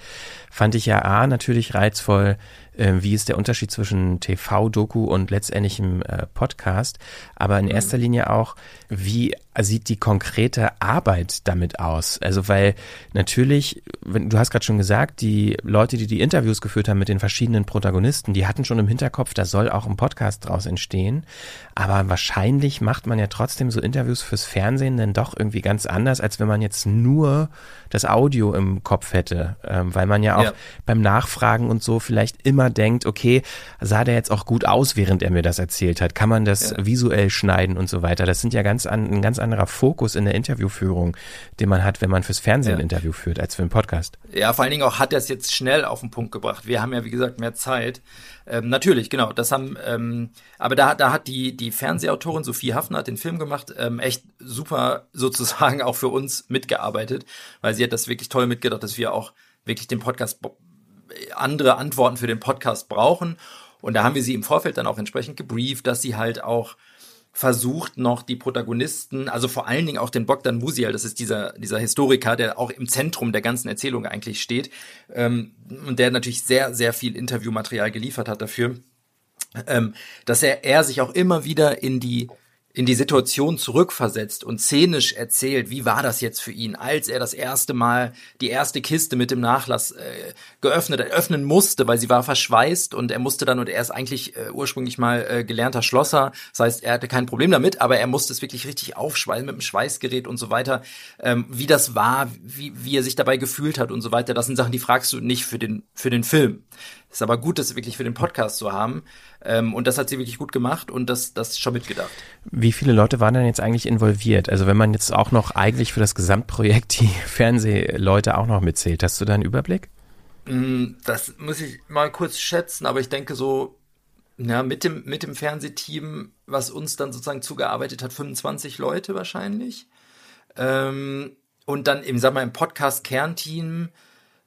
C: fand ich ja A natürlich reizvoll, äh, wie ist der Unterschied zwischen TV-Doku und letztendlichem äh, Podcast, aber in mhm. erster Linie auch, wie sieht die konkrete Arbeit damit aus? Also weil natürlich, wenn, du hast gerade schon gesagt, die Leute, die die Interviews geführt haben mit den verschiedenen Protagonisten, die hatten schon im Hinterkopf, da soll auch ein Podcast draus entstehen, aber wahrscheinlich macht man ja trotzdem so Interviews fürs Fernsehen dann doch irgendwie ganz anders, als wenn man jetzt nur das Audio im Kopf hätte, ähm, weil man ja auch ja. beim Nachfragen und so vielleicht immer denkt, okay, sah der jetzt auch gut aus, während er mir das erzählt hat? Kann man das ja. visuell schneiden und so weiter? Das sind ja ganz an, ein ganz anderer Fokus in der Interviewführung, den man hat, wenn man fürs Fernsehen ja. ein Interview führt, als für einen Podcast.
H: Ja, vor allen Dingen auch hat er es jetzt schnell auf den Punkt gebracht. Wir haben ja, wie gesagt, mehr Zeit. Ähm, natürlich, genau. Das haben, ähm, aber da, da hat die, die Fernsehautorin Sophie Hafner hat den Film gemacht, ähm, echt super sozusagen auch für uns mitgearbeitet, weil sie hat das wirklich toll mitgedacht, dass wir auch wirklich den Podcast andere Antworten für den Podcast brauchen. Und da haben wir sie im Vorfeld dann auch entsprechend gebrieft, dass sie halt auch versucht noch die Protagonisten, also vor allen Dingen auch den Bogdan Musial, das ist dieser, dieser Historiker, der auch im Zentrum der ganzen Erzählung eigentlich steht ähm, und der natürlich sehr, sehr viel Interviewmaterial geliefert hat dafür, ähm, dass er, er sich auch immer wieder in die in die Situation zurückversetzt und szenisch erzählt, wie war das jetzt für ihn, als er das erste Mal die erste Kiste mit dem Nachlass äh, geöffnet, öffnen musste, weil sie war verschweißt und er musste dann und er ist eigentlich äh, ursprünglich mal äh, gelernter Schlosser, das heißt, er hatte kein Problem damit, aber er musste es wirklich richtig aufschweißen mit dem Schweißgerät und so weiter, ähm, wie das war, wie, wie er sich dabei gefühlt hat und so weiter. Das sind Sachen, die fragst du nicht für den für den Film. Ist aber gut, das wirklich für den Podcast zu haben. Ähm, und das hat sie wirklich gut gemacht und das, das schon mitgedacht.
C: Wie viele Leute waren denn jetzt eigentlich involviert? Also wenn man jetzt auch noch eigentlich für das Gesamtprojekt die Fernsehleute auch noch mitzählt, hast du da einen Überblick?
H: Mm, das muss ich mal kurz schätzen, aber ich denke so, ja, mit dem, mit dem Fernsehteam, was uns dann sozusagen zugearbeitet hat, 25 Leute wahrscheinlich. Ähm, und dann im, sag mal, im Podcast-Kernteam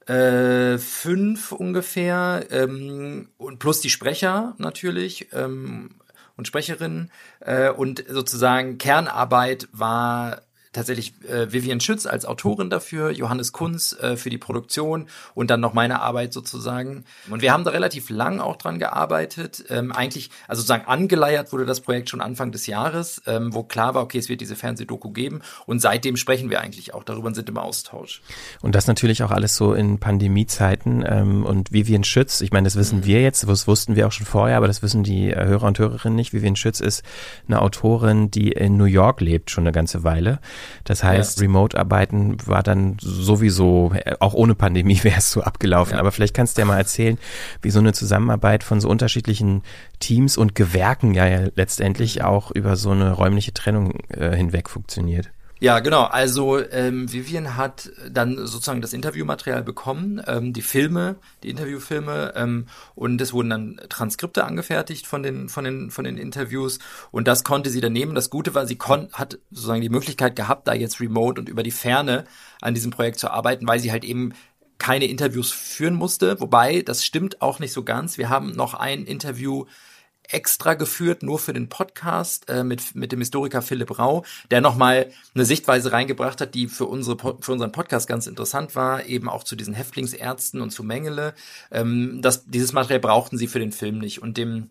H: äh, fünf ungefähr ähm, und plus die Sprecher natürlich ähm, und Sprecherinnen. Äh, und sozusagen Kernarbeit war tatsächlich äh, Vivian Schütz als Autorin dafür, Johannes Kunz äh, für die Produktion und dann noch meine Arbeit sozusagen. Und wir haben da relativ lang auch dran gearbeitet. Ähm, eigentlich, also sozusagen angeleiert wurde das Projekt schon Anfang des Jahres, ähm, wo klar war, okay, es wird diese Fernsehdoku geben. Und seitdem sprechen wir eigentlich auch darüber und sind im Austausch.
C: Und das natürlich auch alles so in Pandemiezeiten. Ähm, und Vivian Schütz, ich meine, das wissen mhm. wir jetzt, das wussten wir auch schon vorher, aber das wissen die äh, Hörer und Hörerinnen nicht. Vivian Schütz ist eine Autorin, die in New York lebt, schon eine ganze Weile. Das heißt, ja. Remote-Arbeiten war dann sowieso, auch ohne Pandemie wäre es so abgelaufen. Ja. Aber vielleicht kannst du ja mal erzählen, wie so eine Zusammenarbeit von so unterschiedlichen Teams und Gewerken ja, ja letztendlich auch über so eine räumliche Trennung äh, hinweg funktioniert.
H: Ja, genau. Also ähm, Vivian hat dann sozusagen das Interviewmaterial bekommen, ähm, die Filme, die Interviewfilme, ähm, und es wurden dann Transkripte angefertigt von den von den von den Interviews und das konnte sie dann nehmen. Das Gute war, sie kon hat sozusagen die Möglichkeit gehabt, da jetzt remote und über die Ferne an diesem Projekt zu arbeiten, weil sie halt eben keine Interviews führen musste. Wobei das stimmt auch nicht so ganz. Wir haben noch ein Interview extra geführt, nur für den Podcast äh, mit, mit dem Historiker Philipp Rau, der nochmal eine Sichtweise reingebracht hat, die für, unsere, für unseren Podcast ganz interessant war, eben auch zu diesen Häftlingsärzten und zu Mengele. Ähm, das, dieses Material brauchten sie für den Film nicht. Und dem,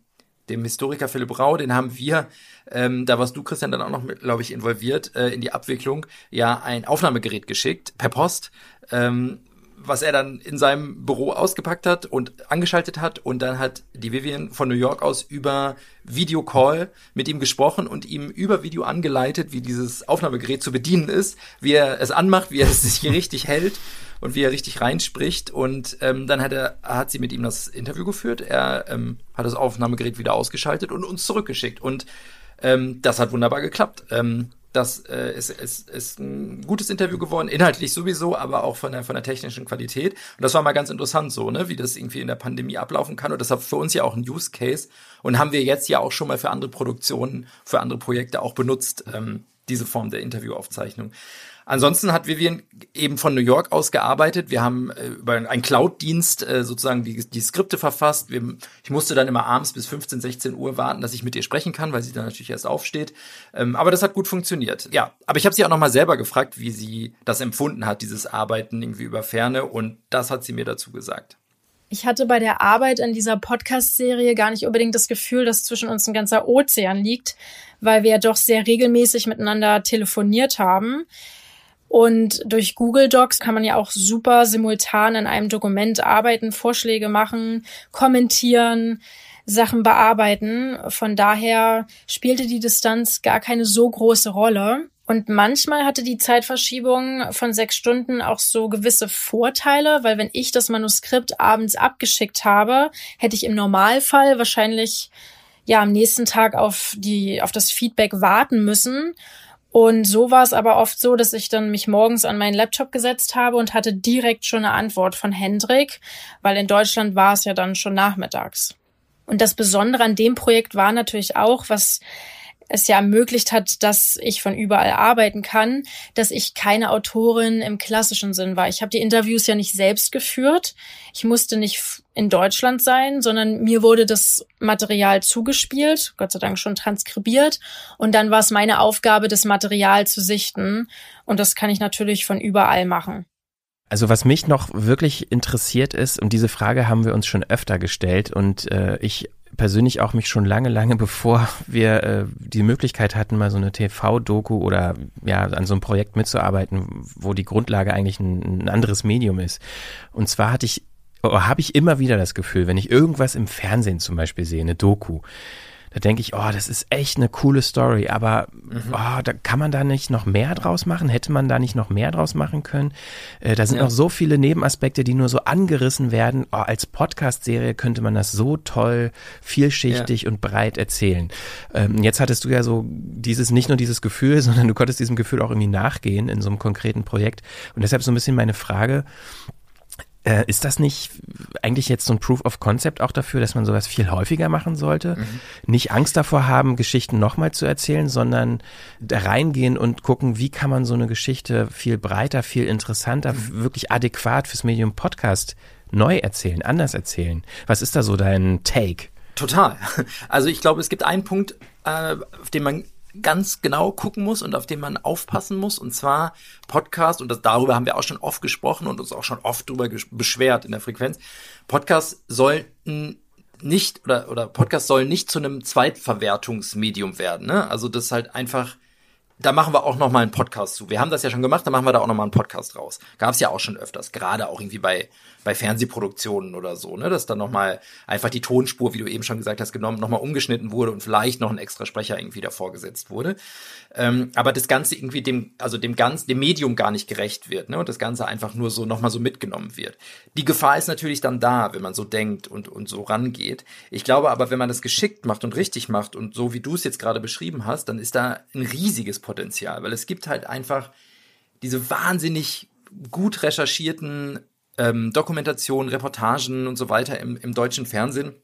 H: dem Historiker Philipp Rau, den haben wir, ähm, da warst du, Christian, dann auch noch, glaube ich, involviert, äh, in die Abwicklung, ja, ein Aufnahmegerät geschickt, per Post, ähm, was er dann in seinem Büro ausgepackt hat und angeschaltet hat und dann hat die Vivian von New York aus über Videocall mit ihm gesprochen und ihm über Video angeleitet, wie dieses Aufnahmegerät zu bedienen ist, wie er es anmacht, wie er es sich hier richtig hält und wie er richtig reinspricht und ähm, dann hat er hat sie mit ihm das Interview geführt. Er ähm, hat das Aufnahmegerät wieder ausgeschaltet und uns zurückgeschickt und ähm, das hat wunderbar geklappt. Ähm, das äh, ist, ist, ist ein gutes Interview geworden, inhaltlich sowieso, aber auch von der, von der technischen Qualität. Und das war mal ganz interessant so, ne, wie das irgendwie in der Pandemie ablaufen kann. Und das war für uns ja auch ein Use Case und haben wir jetzt ja auch schon mal für andere Produktionen, für andere Projekte auch benutzt, ähm, diese Form der Interviewaufzeichnung. Ansonsten hat Vivian eben von New York aus gearbeitet. Wir haben äh, über einen Cloud-Dienst äh, sozusagen die, die Skripte verfasst. Wir, ich musste dann immer abends bis 15, 16 Uhr warten, dass ich mit ihr sprechen kann, weil sie dann natürlich erst aufsteht. Ähm, aber das hat gut funktioniert. Ja, aber ich habe sie auch nochmal selber gefragt, wie sie das empfunden hat, dieses Arbeiten irgendwie über Ferne. Und das hat sie mir dazu gesagt.
M: Ich hatte bei der Arbeit an dieser Podcast-Serie gar nicht unbedingt das Gefühl, dass zwischen uns ein ganzer Ozean liegt, weil wir ja doch sehr regelmäßig miteinander telefoniert haben. Und durch Google Docs kann man ja auch super simultan in einem Dokument arbeiten, Vorschläge machen, kommentieren, Sachen bearbeiten. Von daher spielte die Distanz gar keine so große Rolle. Und manchmal hatte die Zeitverschiebung von sechs Stunden auch so gewisse Vorteile, weil wenn ich das Manuskript abends abgeschickt habe, hätte ich im Normalfall wahrscheinlich ja am nächsten Tag auf die, auf das Feedback warten müssen. Und so war es aber oft so, dass ich dann mich morgens an meinen Laptop gesetzt habe und hatte direkt schon eine Antwort von Hendrik, weil in Deutschland war es ja dann schon nachmittags. Und das Besondere an dem Projekt war natürlich auch, was es ja ermöglicht hat, dass ich von überall arbeiten kann, dass ich keine Autorin im klassischen Sinn war. Ich habe die Interviews ja nicht selbst geführt. Ich musste nicht in Deutschland sein, sondern mir wurde das Material zugespielt, Gott sei Dank schon transkribiert. Und dann war es meine Aufgabe, das Material zu sichten. Und das kann ich natürlich von überall machen.
C: Also was mich noch wirklich interessiert ist, und diese Frage haben wir uns schon öfter gestellt und äh, ich persönlich auch mich schon lange, lange bevor wir äh, die Möglichkeit hatten, mal so eine TV-Doku oder ja, an so einem Projekt mitzuarbeiten, wo die Grundlage eigentlich ein, ein anderes Medium ist. Und zwar hatte ich, habe ich immer wieder das Gefühl, wenn ich irgendwas im Fernsehen zum Beispiel sehe, eine Doku, da denke ich, oh, das ist echt eine coole Story, aber mhm. oh, da kann man da nicht noch mehr draus machen? Hätte man da nicht noch mehr draus machen können? Äh, da sind ja. noch so viele Nebenaspekte, die nur so angerissen werden. Oh, als Podcast-Serie könnte man das so toll, vielschichtig ja. und breit erzählen. Ähm, jetzt hattest du ja so dieses, nicht nur dieses Gefühl, sondern du konntest diesem Gefühl auch irgendwie nachgehen in so einem konkreten Projekt. Und deshalb so ein bisschen meine Frage, äh, ist das nicht eigentlich jetzt so ein Proof of Concept auch dafür, dass man sowas viel häufiger machen sollte? Mhm. Nicht Angst davor haben, Geschichten nochmal zu erzählen, sondern da reingehen und gucken, wie kann man so eine Geschichte viel breiter, viel interessanter, mhm. wirklich adäquat fürs Medium Podcast neu erzählen, anders erzählen. Was ist da so dein Take?
H: Total. Also ich glaube, es gibt einen Punkt, äh, auf den man ganz genau gucken muss und auf den man aufpassen muss. Und zwar Podcast, und das, darüber haben wir auch schon oft gesprochen und uns auch schon oft drüber beschwert in der Frequenz. Podcasts sollten nicht oder oder Podcast sollen nicht zu einem Zweitverwertungsmedium werden. Ne? Also das halt einfach da machen wir auch noch mal einen Podcast zu. Wir haben das ja schon gemacht, da machen wir da auch noch mal einen Podcast raus. Gab es ja auch schon öfters, gerade auch irgendwie bei bei Fernsehproduktionen oder so, ne, dass dann noch mal einfach die Tonspur, wie du eben schon gesagt hast, genommen, noch mal umgeschnitten wurde und vielleicht noch ein extra Sprecher irgendwie davor gesetzt wurde. Ähm, aber das Ganze irgendwie dem, also dem ganz, dem Medium gar nicht gerecht wird, ne, und das Ganze einfach nur so noch mal so mitgenommen wird. Die Gefahr ist natürlich dann da, wenn man so denkt und und so rangeht. Ich glaube aber, wenn man das geschickt macht und richtig macht und so wie du es jetzt gerade beschrieben hast, dann ist da ein riesiges Potenzial, weil es gibt halt einfach diese wahnsinnig gut recherchierten ähm, Dokumentationen, Reportagen und so weiter im, im deutschen Fernsehen,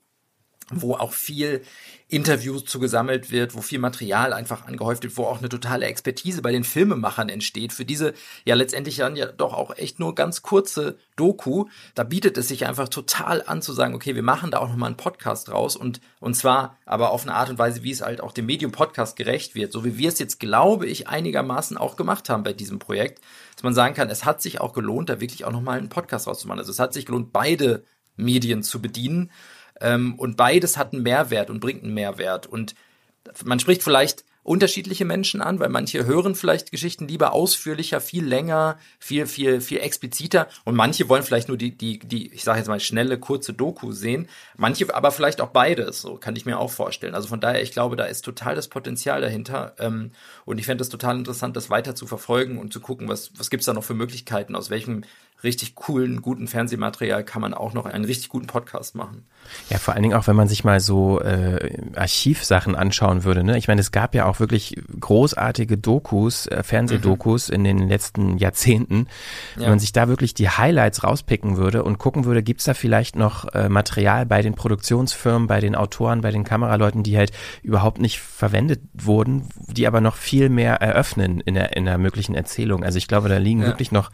H: wo auch viel Interviews zu gesammelt wird, wo viel Material einfach angehäuft wird, wo auch eine totale Expertise bei den Filmemachern entsteht. Für diese ja letztendlich dann ja doch auch echt nur ganz kurze Doku, da bietet es sich einfach total an zu sagen, okay, wir machen da auch nochmal einen Podcast raus und, und zwar aber auf eine Art und Weise, wie es halt auch dem Medium Podcast gerecht wird, so wie wir es jetzt, glaube ich, einigermaßen auch gemacht haben bei diesem Projekt, dass man sagen kann, es hat sich auch gelohnt, da wirklich auch nochmal einen Podcast rauszumachen. Also es hat sich gelohnt, beide Medien zu bedienen ähm, und beides hat einen Mehrwert und bringt einen Mehrwert. Und man spricht vielleicht unterschiedliche Menschen an, weil manche hören vielleicht Geschichten lieber ausführlicher, viel länger, viel, viel, viel expliziter und manche wollen vielleicht nur die, die, die, ich sage jetzt mal schnelle, kurze Doku sehen. Manche aber vielleicht auch beides, so kann ich mir auch vorstellen. Also von daher, ich glaube, da ist total das Potenzial dahinter ähm, und ich fände es total interessant, das weiter zu verfolgen und zu gucken, was, was gibt's da noch für Möglichkeiten, aus welchem richtig coolen, guten Fernsehmaterial kann man auch noch einen richtig guten Podcast machen.
C: Ja, vor allen Dingen auch, wenn man sich mal so äh, Archivsachen anschauen würde. Ne? Ich meine, es gab ja auch wirklich großartige Dokus, äh, Fernsehdokus mhm. in den letzten Jahrzehnten. Ja. Wenn man sich da wirklich die Highlights rauspicken würde und gucken würde, gibt's da vielleicht noch äh, Material bei den Produktionsfirmen, bei den Autoren, bei den Kameraleuten, die halt überhaupt nicht verwendet wurden, die aber noch viel mehr eröffnen in der, in der möglichen Erzählung. Also ich glaube, da liegen ja. wirklich noch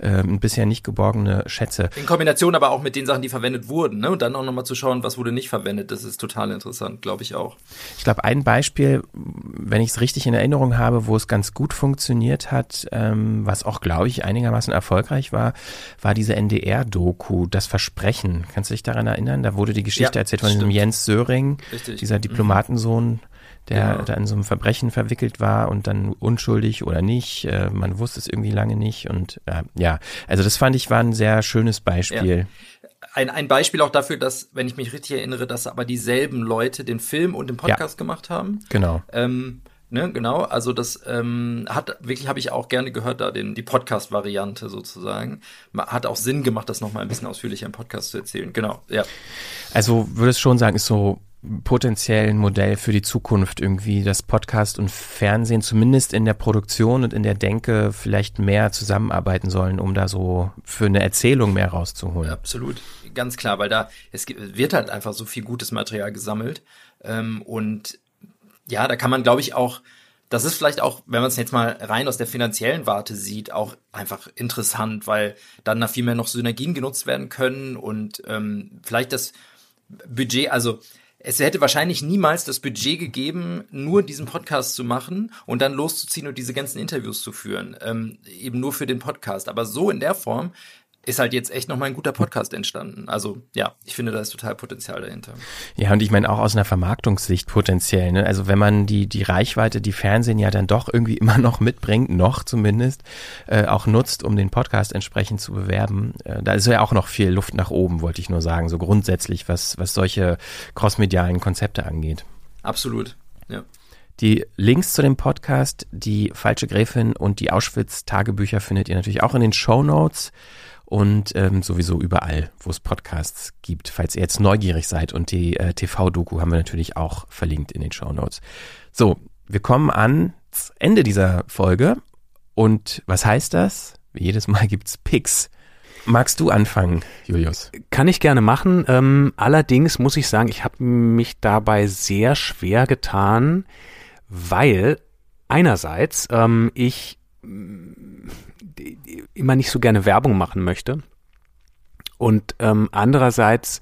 C: ähm, bisher nicht geborgene Schätze.
H: In Kombination aber auch mit den Sachen, die verwendet wurden, ne? Und dann auch nochmal zu schauen, was wurde nicht verwendet, das ist total interessant, glaube ich auch.
C: Ich glaube, ein Beispiel, wenn ich es richtig in Erinnerung habe, wo es ganz gut funktioniert hat, ähm, was auch, glaube ich, einigermaßen erfolgreich war, war diese NDR-Doku, Das Versprechen. Kannst du dich daran erinnern? Da wurde die Geschichte ja, erzählt von diesem Jens Söring, Richtig. dieser mhm. Diplomatensohn. Mhm der genau. da in so einem Verbrechen verwickelt war und dann unschuldig oder nicht. Äh, man wusste es irgendwie lange nicht. Und äh, ja, also das fand ich war ein sehr schönes Beispiel. Ja.
H: Ein, ein Beispiel auch dafür, dass, wenn ich mich richtig erinnere, dass aber dieselben Leute den Film und den Podcast ja. gemacht haben.
C: Genau.
H: Ähm, Ne, genau, also das ähm, hat wirklich, habe ich auch gerne gehört, da den, die Podcast-Variante sozusagen. Hat auch Sinn gemacht, das nochmal ein bisschen ausführlicher im Podcast zu erzählen. Genau, ja.
C: Also würdest schon sagen, ist so potenziell ein Modell für die Zukunft irgendwie, dass Podcast und Fernsehen zumindest in der Produktion und in der Denke vielleicht mehr zusammenarbeiten sollen, um da so für eine Erzählung mehr rauszuholen.
H: Absolut, ganz klar, weil da es wird halt einfach so viel gutes Material gesammelt ähm, und ja, da kann man, glaube ich, auch das ist vielleicht auch, wenn man es jetzt mal rein aus der finanziellen Warte sieht, auch einfach interessant, weil dann da viel mehr noch Synergien genutzt werden können und ähm, vielleicht das Budget, also es hätte wahrscheinlich niemals das Budget gegeben, nur diesen Podcast zu machen und dann loszuziehen und diese ganzen Interviews zu führen. Ähm, eben nur für den Podcast. Aber so in der Form ist halt jetzt echt nochmal ein guter Podcast entstanden. Also ja, ich finde, da ist total Potenzial dahinter.
C: Ja, und ich meine auch aus einer Vermarktungssicht potenziell. Ne? Also wenn man die, die Reichweite, die Fernsehen ja dann doch irgendwie immer noch mitbringt, noch zumindest, äh, auch nutzt, um den Podcast entsprechend zu bewerben, äh, da ist ja auch noch viel Luft nach oben, wollte ich nur sagen, so grundsätzlich, was, was solche crossmedialen Konzepte angeht.
H: Absolut, ja.
C: Die Links zu dem Podcast, die Falsche Gräfin und die Auschwitz-Tagebücher findet ihr natürlich auch in den Show Notes und ähm, sowieso überall, wo es Podcasts gibt. Falls ihr jetzt neugierig seid und die äh, TV-Doku haben wir natürlich auch verlinkt in den Show Notes. So, wir kommen ans Ende dieser Folge und was heißt das? Jedes Mal gibt's Picks. Magst du anfangen, Julius?
A: Kann ich gerne machen. Ähm, allerdings muss ich sagen, ich habe mich dabei sehr schwer getan, weil einerseits ähm, ich immer nicht so gerne Werbung machen möchte. Und ähm, andererseits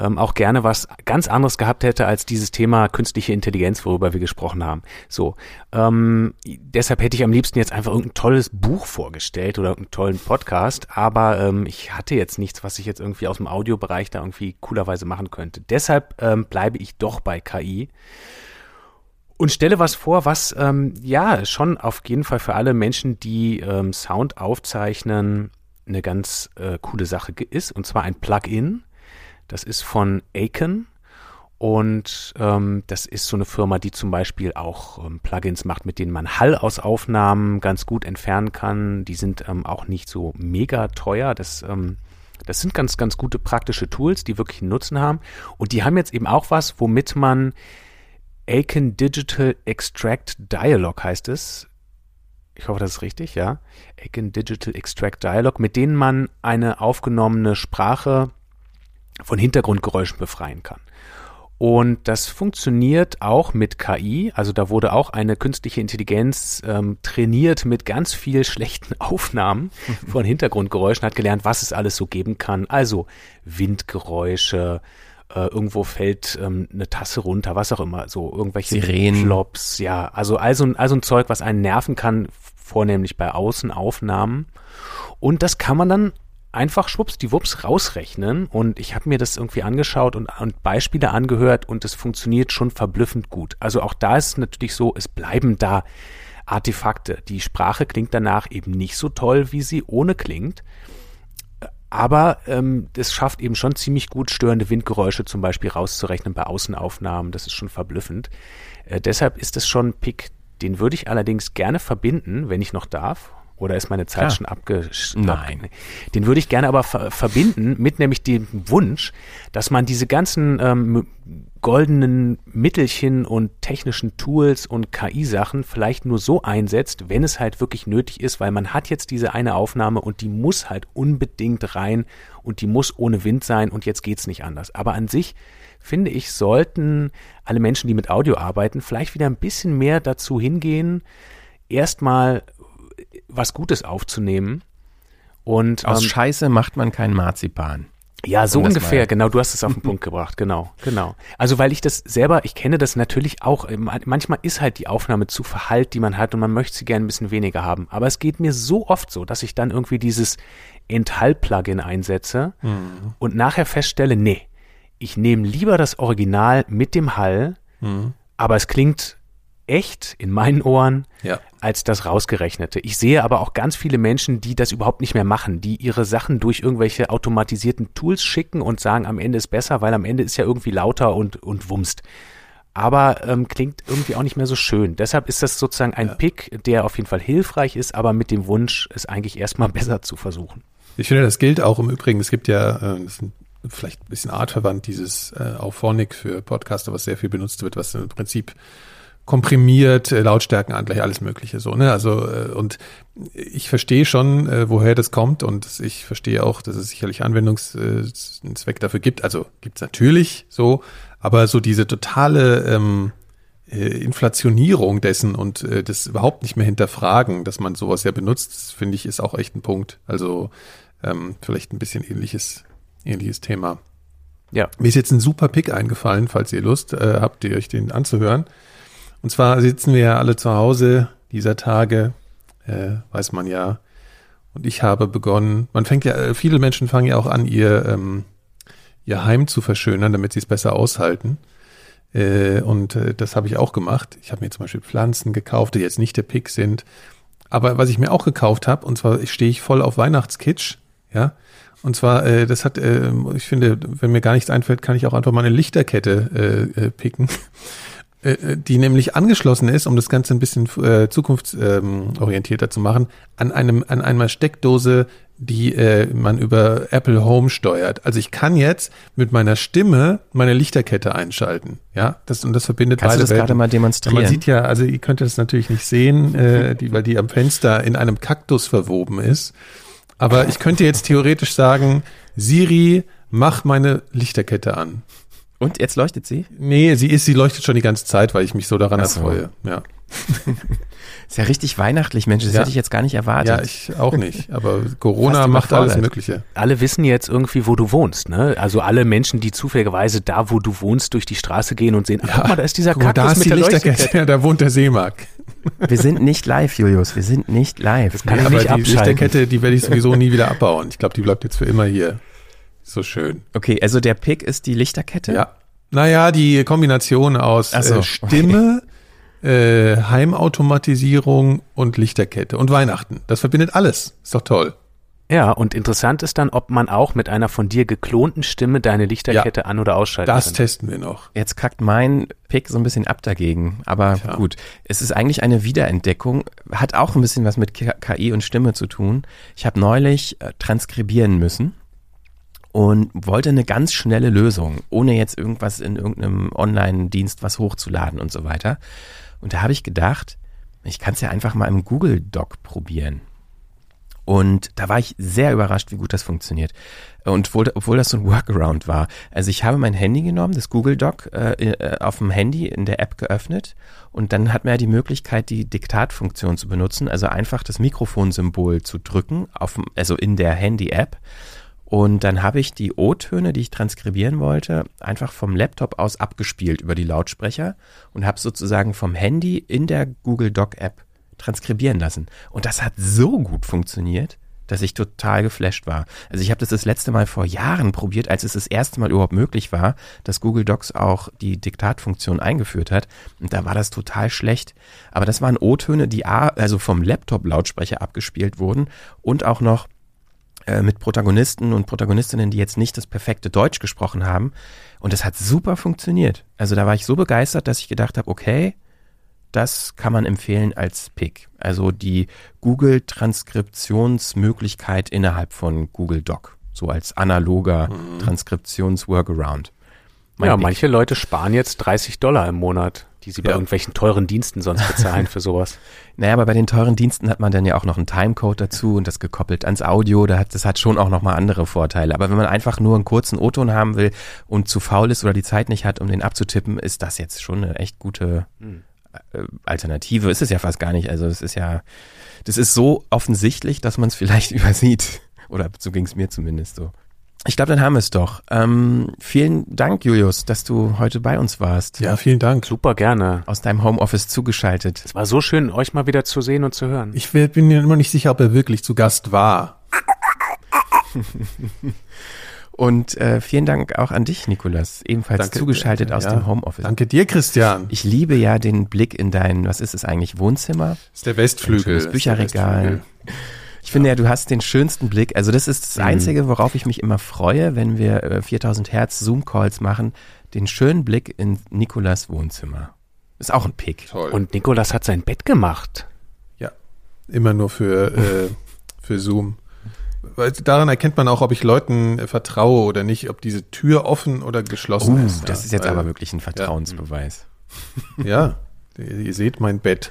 A: ähm, auch gerne was ganz anderes gehabt hätte als dieses Thema künstliche Intelligenz, worüber wir gesprochen haben. So, ähm, deshalb hätte ich am liebsten jetzt einfach irgendein tolles Buch vorgestellt oder einen tollen Podcast, aber ähm, ich hatte jetzt nichts, was ich jetzt irgendwie aus dem Audiobereich da irgendwie coolerweise machen könnte. Deshalb ähm, bleibe ich doch bei KI und stelle was vor, was ähm, ja schon auf jeden Fall für alle Menschen, die ähm, Sound aufzeichnen, eine ganz äh, coole Sache ist. Und zwar ein Plugin. Das ist von Aiken. Und ähm, das ist so eine Firma, die zum Beispiel auch ähm, Plugins macht, mit denen man Hall aus Aufnahmen ganz gut entfernen kann. Die sind ähm, auch nicht so mega teuer. Das, ähm, das sind ganz, ganz gute praktische Tools, die wirklich einen Nutzen haben. Und die haben jetzt eben auch was, womit man Aiken Digital Extract Dialog heißt es. Ich hoffe, das ist richtig, ja. Aiken Digital Extract Dialog, mit denen man eine aufgenommene Sprache von Hintergrundgeräuschen befreien kann. Und das funktioniert auch mit KI. Also da wurde auch eine künstliche Intelligenz ähm, trainiert mit ganz viel schlechten Aufnahmen von Hintergrundgeräuschen, hat gelernt, was es alles so geben kann. Also Windgeräusche, äh, irgendwo fällt ähm, eine Tasse runter, was auch immer, so irgendwelche
C: Sirenen.
A: Flops, ja, also also ein, also ein Zeug, was einen nerven kann, vornehmlich bei Außenaufnahmen. Und das kann man dann einfach schwuppsdiwupps rausrechnen und ich habe mir das irgendwie angeschaut und, und Beispiele angehört und es funktioniert schon verblüffend gut. Also auch da ist es natürlich so, es bleiben da Artefakte. Die Sprache klingt danach eben nicht so toll, wie sie ohne klingt. Aber ähm, das schafft eben schon ziemlich gut, störende Windgeräusche zum Beispiel rauszurechnen bei Außenaufnahmen. Das ist schon verblüffend. Äh, deshalb ist es schon ein Pick, den würde ich allerdings gerne verbinden, wenn ich noch darf. Oder ist meine Zeit
C: Klar.
A: schon abgeschlossen?
C: Nein.
A: Den würde ich gerne aber ver verbinden mit nämlich dem Wunsch, dass man diese ganzen ähm, goldenen Mittelchen und technischen Tools und KI-Sachen vielleicht nur so einsetzt, wenn es halt wirklich nötig ist, weil man hat jetzt diese eine Aufnahme und die muss halt unbedingt rein und die muss ohne Wind sein und jetzt geht's nicht anders. Aber an sich finde ich, sollten alle Menschen, die mit Audio arbeiten, vielleicht wieder ein bisschen mehr dazu hingehen, erstmal was Gutes aufzunehmen. Und
C: Aus
A: ähm,
C: Scheiße macht man kein Marzipan.
A: ja, so ungefähr,
C: war-
A: genau, du hast es auf den Punkt gebracht, genau, genau. Also weil ich das selber, ich kenne das natürlich auch, ähm, manchmal ist halt die Aufnahme zu verhallt, die man hat und man möchte sie gerne ein bisschen weniger haben. Aber es geht mir so oft so, dass ich dann irgendwie dieses Enthall-Plugin einsetze
D: Mhm.
A: und nachher feststelle, nee, ich nehme lieber das Original mit dem Hall,
D: Mhm.
A: aber es klingt echt in meinen Ohren
D: Ja.
A: Als das rausgerechnete. Ich sehe aber auch ganz viele Menschen, die das überhaupt nicht mehr machen, die ihre Sachen durch irgendwelche automatisierten Tools schicken und sagen, am Ende ist besser, weil am Ende ist ja irgendwie lauter und, und wumst. Aber ähm, klingt irgendwie auch nicht mehr so schön. Deshalb ist das sozusagen ein Pick, der auf jeden Fall hilfreich ist, aber mit dem Wunsch, es eigentlich erstmal besser zu versuchen.
D: Ich finde, das gilt auch im Übrigen. Es gibt ja, äh, das ist ein, vielleicht ein bisschen artverwandt, dieses äh, Auphonic für Podcaster, was sehr viel benutzt wird, was im Prinzip komprimiert, äh, Lautstärken angleich, alles Mögliche so. Ne? Also äh, und ich verstehe schon, äh, woher das kommt und ich verstehe auch, dass es sicherlich Anwendungszweck dafür gibt. Also gibt's natürlich so, aber so diese totale ähm, äh, Inflationierung dessen und äh, das überhaupt nicht mehr hinterfragen, dass man sowas ja benutzt, finde ich, ist auch echt ein Punkt. Also ähm, vielleicht ein bisschen ähnliches, ähnliches Thema.
A: Ja.
D: Mir ist jetzt ein super Pick eingefallen, falls ihr Lust äh, habt, ihr euch den anzuhören. Und zwar sitzen wir ja alle zu Hause dieser Tage, äh, weiß man ja. Und ich habe begonnen, man fängt ja, äh, viele Menschen fangen ja auch an, ihr, ähm, ihr Heim zu verschönern, damit sie es besser aushalten. Äh, und äh, das habe ich auch gemacht. Ich habe mir zum Beispiel Pflanzen gekauft, die jetzt nicht der Pick sind. Aber was ich mir auch gekauft habe, und zwar stehe ich voll auf Weihnachtskitsch, ja. Und zwar, äh, das hat, äh, ich finde, wenn mir gar nichts einfällt, kann ich auch einfach mal eine Lichterkette äh, äh, picken, die nämlich angeschlossen ist, um das Ganze ein bisschen äh, zukunftsorientierter zu machen, an einem an einer Steckdose, die äh, man über Apple Home steuert. Also ich kann jetzt mit meiner Stimme meine Lichterkette einschalten, ja. Das und das verbindet
C: Kannst du
D: beide
C: das
D: Welten.
C: gerade mal demonstrieren?
D: Man sieht ja, also ihr könnt das natürlich nicht sehen, äh, die, weil die am Fenster in einem Kaktus verwoben ist. Aber ich könnte jetzt theoretisch sagen, Siri, mach meine Lichterkette an.
C: Und jetzt leuchtet sie?
D: Nee, sie ist, sie leuchtet schon die ganze Zeit, weil ich mich so daran
C: so.
D: erfreue. Ja.
C: Ist ja richtig weihnachtlich, Mensch, das
D: Ja.
C: hätte ich jetzt gar nicht erwartet.
D: Ja, ich auch nicht. Aber Corona macht alles. Mögliche.
A: Alle wissen jetzt irgendwie, wo du wohnst, ne? Also alle Menschen, die zufälligerweise da, wo du wohnst, durch die Straße gehen und sehen, ach, guck mal, da ist dieser
D: Guck
A: Kaktus
D: da ist
A: mit
D: die
A: der
D: Lichterkette, ja, da wohnt der Seemark.
C: Wir sind nicht live, Julius, wir sind nicht live. Das
A: kann ich
D: aber
A: nicht
D: die
A: abschalten.
D: Lichterkette, die werde ich sowieso nie wieder abbauen. Ich glaube, die bleibt jetzt für immer hier. So schön.
C: Okay, also der Pick ist die Lichterkette?
D: Ja. Naja, die Kombination aus
C: Ach so,
D: äh, Stimme, äh, Heimautomatisierung und Lichterkette und Weihnachten. Das verbindet alles. Ist doch toll.
A: Ja, und interessant ist dann, ob man auch mit einer von dir geklonten Stimme deine Lichterkette an- oder ausschalten
D: Das
A: kann.
D: testen wir noch.
C: Jetzt kackt mein Pick so ein bisschen ab dagegen. Aber gut, es ist eigentlich eine Wiederentdeckung. Hat auch ein bisschen was mit K- KI und Stimme zu tun. Ich habe neulich äh, transkribieren müssen und wollte eine ganz schnelle Lösung, ohne jetzt irgendwas in irgendeinem Online-Dienst was hochzuladen und so weiter. Und da habe ich gedacht, ich kann es ja einfach mal im Google Doc probieren. Und da war ich sehr überrascht, wie gut das funktioniert. Und obwohl, obwohl das so ein Workaround war. Also ich habe mein Handy genommen, das Google Doc, äh, äh, auf dem Handy in der App geöffnet und dann hat man ja die Möglichkeit, die Diktatfunktion zu benutzen, also einfach das Mikrofonsymbol zu drücken, auf, also in der Handy-App. Und dann habe ich die O-Töne, die ich transkribieren wollte, einfach vom Laptop aus abgespielt über die Lautsprecher und habe sozusagen vom Handy in der Google Doc-App transkribieren lassen. Und das hat so gut funktioniert, dass ich total geflasht war. Also ich habe das das letzte Mal vor Jahren probiert, als es das erste Mal überhaupt möglich war, dass Google Docs auch die Diktatfunktion eingeführt hat. Und da war das total schlecht. Aber das waren O-Töne, die A, also vom Laptop-Lautsprecher abgespielt wurden und auch noch äh, mit Protagonisten und Protagonistinnen, die jetzt nicht das perfekte Deutsch gesprochen haben. Und das hat super funktioniert. Also da war ich so begeistert, dass ich gedacht habe, okay, das kann man empfehlen als Pick. Also die Google Transkriptionsmöglichkeit innerhalb von Google Doc. So als analoger Transkriptions-Workaround.
A: Ja,
C: Pick.
A: manche Leute sparen jetzt 30 Dollar im Monat, die sie bei
C: Ja.
A: irgendwelchen teuren Diensten sonst bezahlen für sowas.
C: Naja, aber bei den teuren Diensten hat man dann ja auch noch einen Timecode dazu und das gekoppelt ans Audio. Da hat, das hat schon auch nochmal andere Vorteile. Aber wenn man einfach nur einen kurzen O-Ton haben will und zu faul ist oder die Zeit nicht hat, um den abzutippen, ist das jetzt schon eine echt gute
A: Hm.
C: äh, Alternative. Ist es ja fast gar nicht. Also es ist ja, das ist so offensichtlich, dass man es vielleicht übersieht. Oder so ging es mir zumindest so. Ich glaube, dann haben wir es doch. Ähm, vielen Dank, Julius, dass du heute bei uns warst.
D: Ja, vielen Dank.
A: Super gerne.
C: Aus deinem Homeoffice zugeschaltet.
A: Es war so schön, euch mal wieder zu sehen und zu hören.
D: Ich bin mir immer nicht sicher, ob er wirklich zu Gast war.
C: Und äh, vielen Dank auch an dich, Nikolas, ebenfalls
D: Danke,
C: zugeschaltet
D: äh,
C: aus
D: ja.
C: dem Homeoffice.
D: Danke dir, Christian.
C: Ich liebe ja den Blick in dein, was ist es eigentlich, Wohnzimmer?
D: Das ist der Westflügel. Das ist der
C: Bücherregal. Ich finde ja, du hast den schönsten Blick. Also das ist das
A: Mhm.
C: Einzige, worauf ich mich immer freue, wenn wir äh, 4000 Hertz Zoom-Calls machen. Den schönen Blick in Nikolas Wohnzimmer. Ist auch ein Pick.
D: Toll.
A: Und Nikolas hat sein Bett gemacht.
D: Ja, immer nur für, äh, für Zoom. Weil daran erkennt man auch, ob ich Leuten äh, vertraue oder nicht, ob diese Tür offen oder geschlossen
C: Uh,
D: ist.
C: das
D: ja.
C: ist jetzt
D: Weil-
C: aber wirklich ein Vertrauensbeweis.
D: Ja, ihr, ihr seht mein Bett.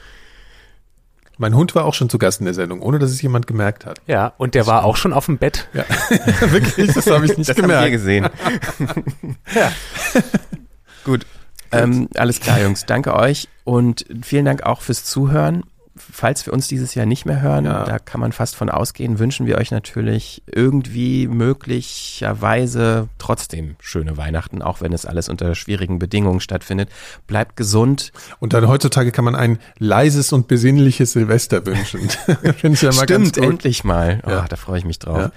D: Mein Hund war auch schon zu Gast in der Sendung, ohne dass es jemand gemerkt hat.
A: Ja, und der war auch schon auf dem Bett.
D: Ja, wirklich, das habe ich nicht
C: das haben
D: gemerkt.
C: wir gesehen.
A: Ja.
C: Gut. Ähm, alles klar, Jungs. Danke euch und vielen Dank auch fürs Zuhören. Falls wir uns dieses Jahr nicht mehr hören,
D: Ja.
C: da kann man fast von ausgehen, wünschen wir euch natürlich irgendwie möglicherweise trotzdem schöne Weihnachten, auch wenn es alles unter schwierigen Bedingungen stattfindet. Bleibt gesund.
D: Und dann heutzutage kann man ein leises und besinnliches Silvester wünschen. Finde ich ja mal ganz
C: Stimmt,
D: gut.
C: endlich mal. Oh,
D: Ja.
C: Da freue ich mich drauf.
D: Ja.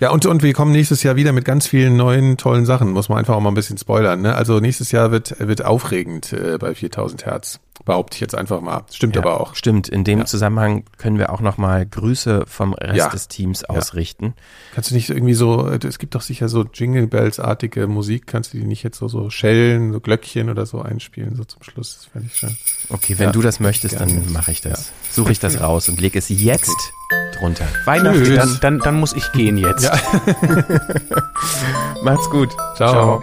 D: Ja, und, und wir kommen nächstes Jahr wieder mit ganz vielen neuen, tollen Sachen. Muss man einfach auch mal ein bisschen spoilern. Ne? Also nächstes Jahr wird, wird aufregend äh, bei 4000 Hertz. Behaupte ich jetzt einfach mal. Stimmt
C: Ja,
D: aber auch.
C: Stimmt. In dem
D: Ja.
C: Zusammenhang können wir auch nochmal Grüße vom Rest
D: Ja.
C: des Teams ausrichten.
D: Kannst du nicht irgendwie so, äh, es gibt doch sicher so Jingle Bells-artige Musik, kannst du die nicht jetzt so, so Schellen, so Glöckchen oder so einspielen, so zum Schluss? Das fände ich schön.
C: Okay, wenn
D: Ja,
C: du das möchtest, dann mache ich das. Suche ich das raus und lege es jetzt drunter. Weihnachten.
A: Dann, dann, dann muss ich gehen jetzt.
D: Ja.
C: Macht's gut.
D: Ciao.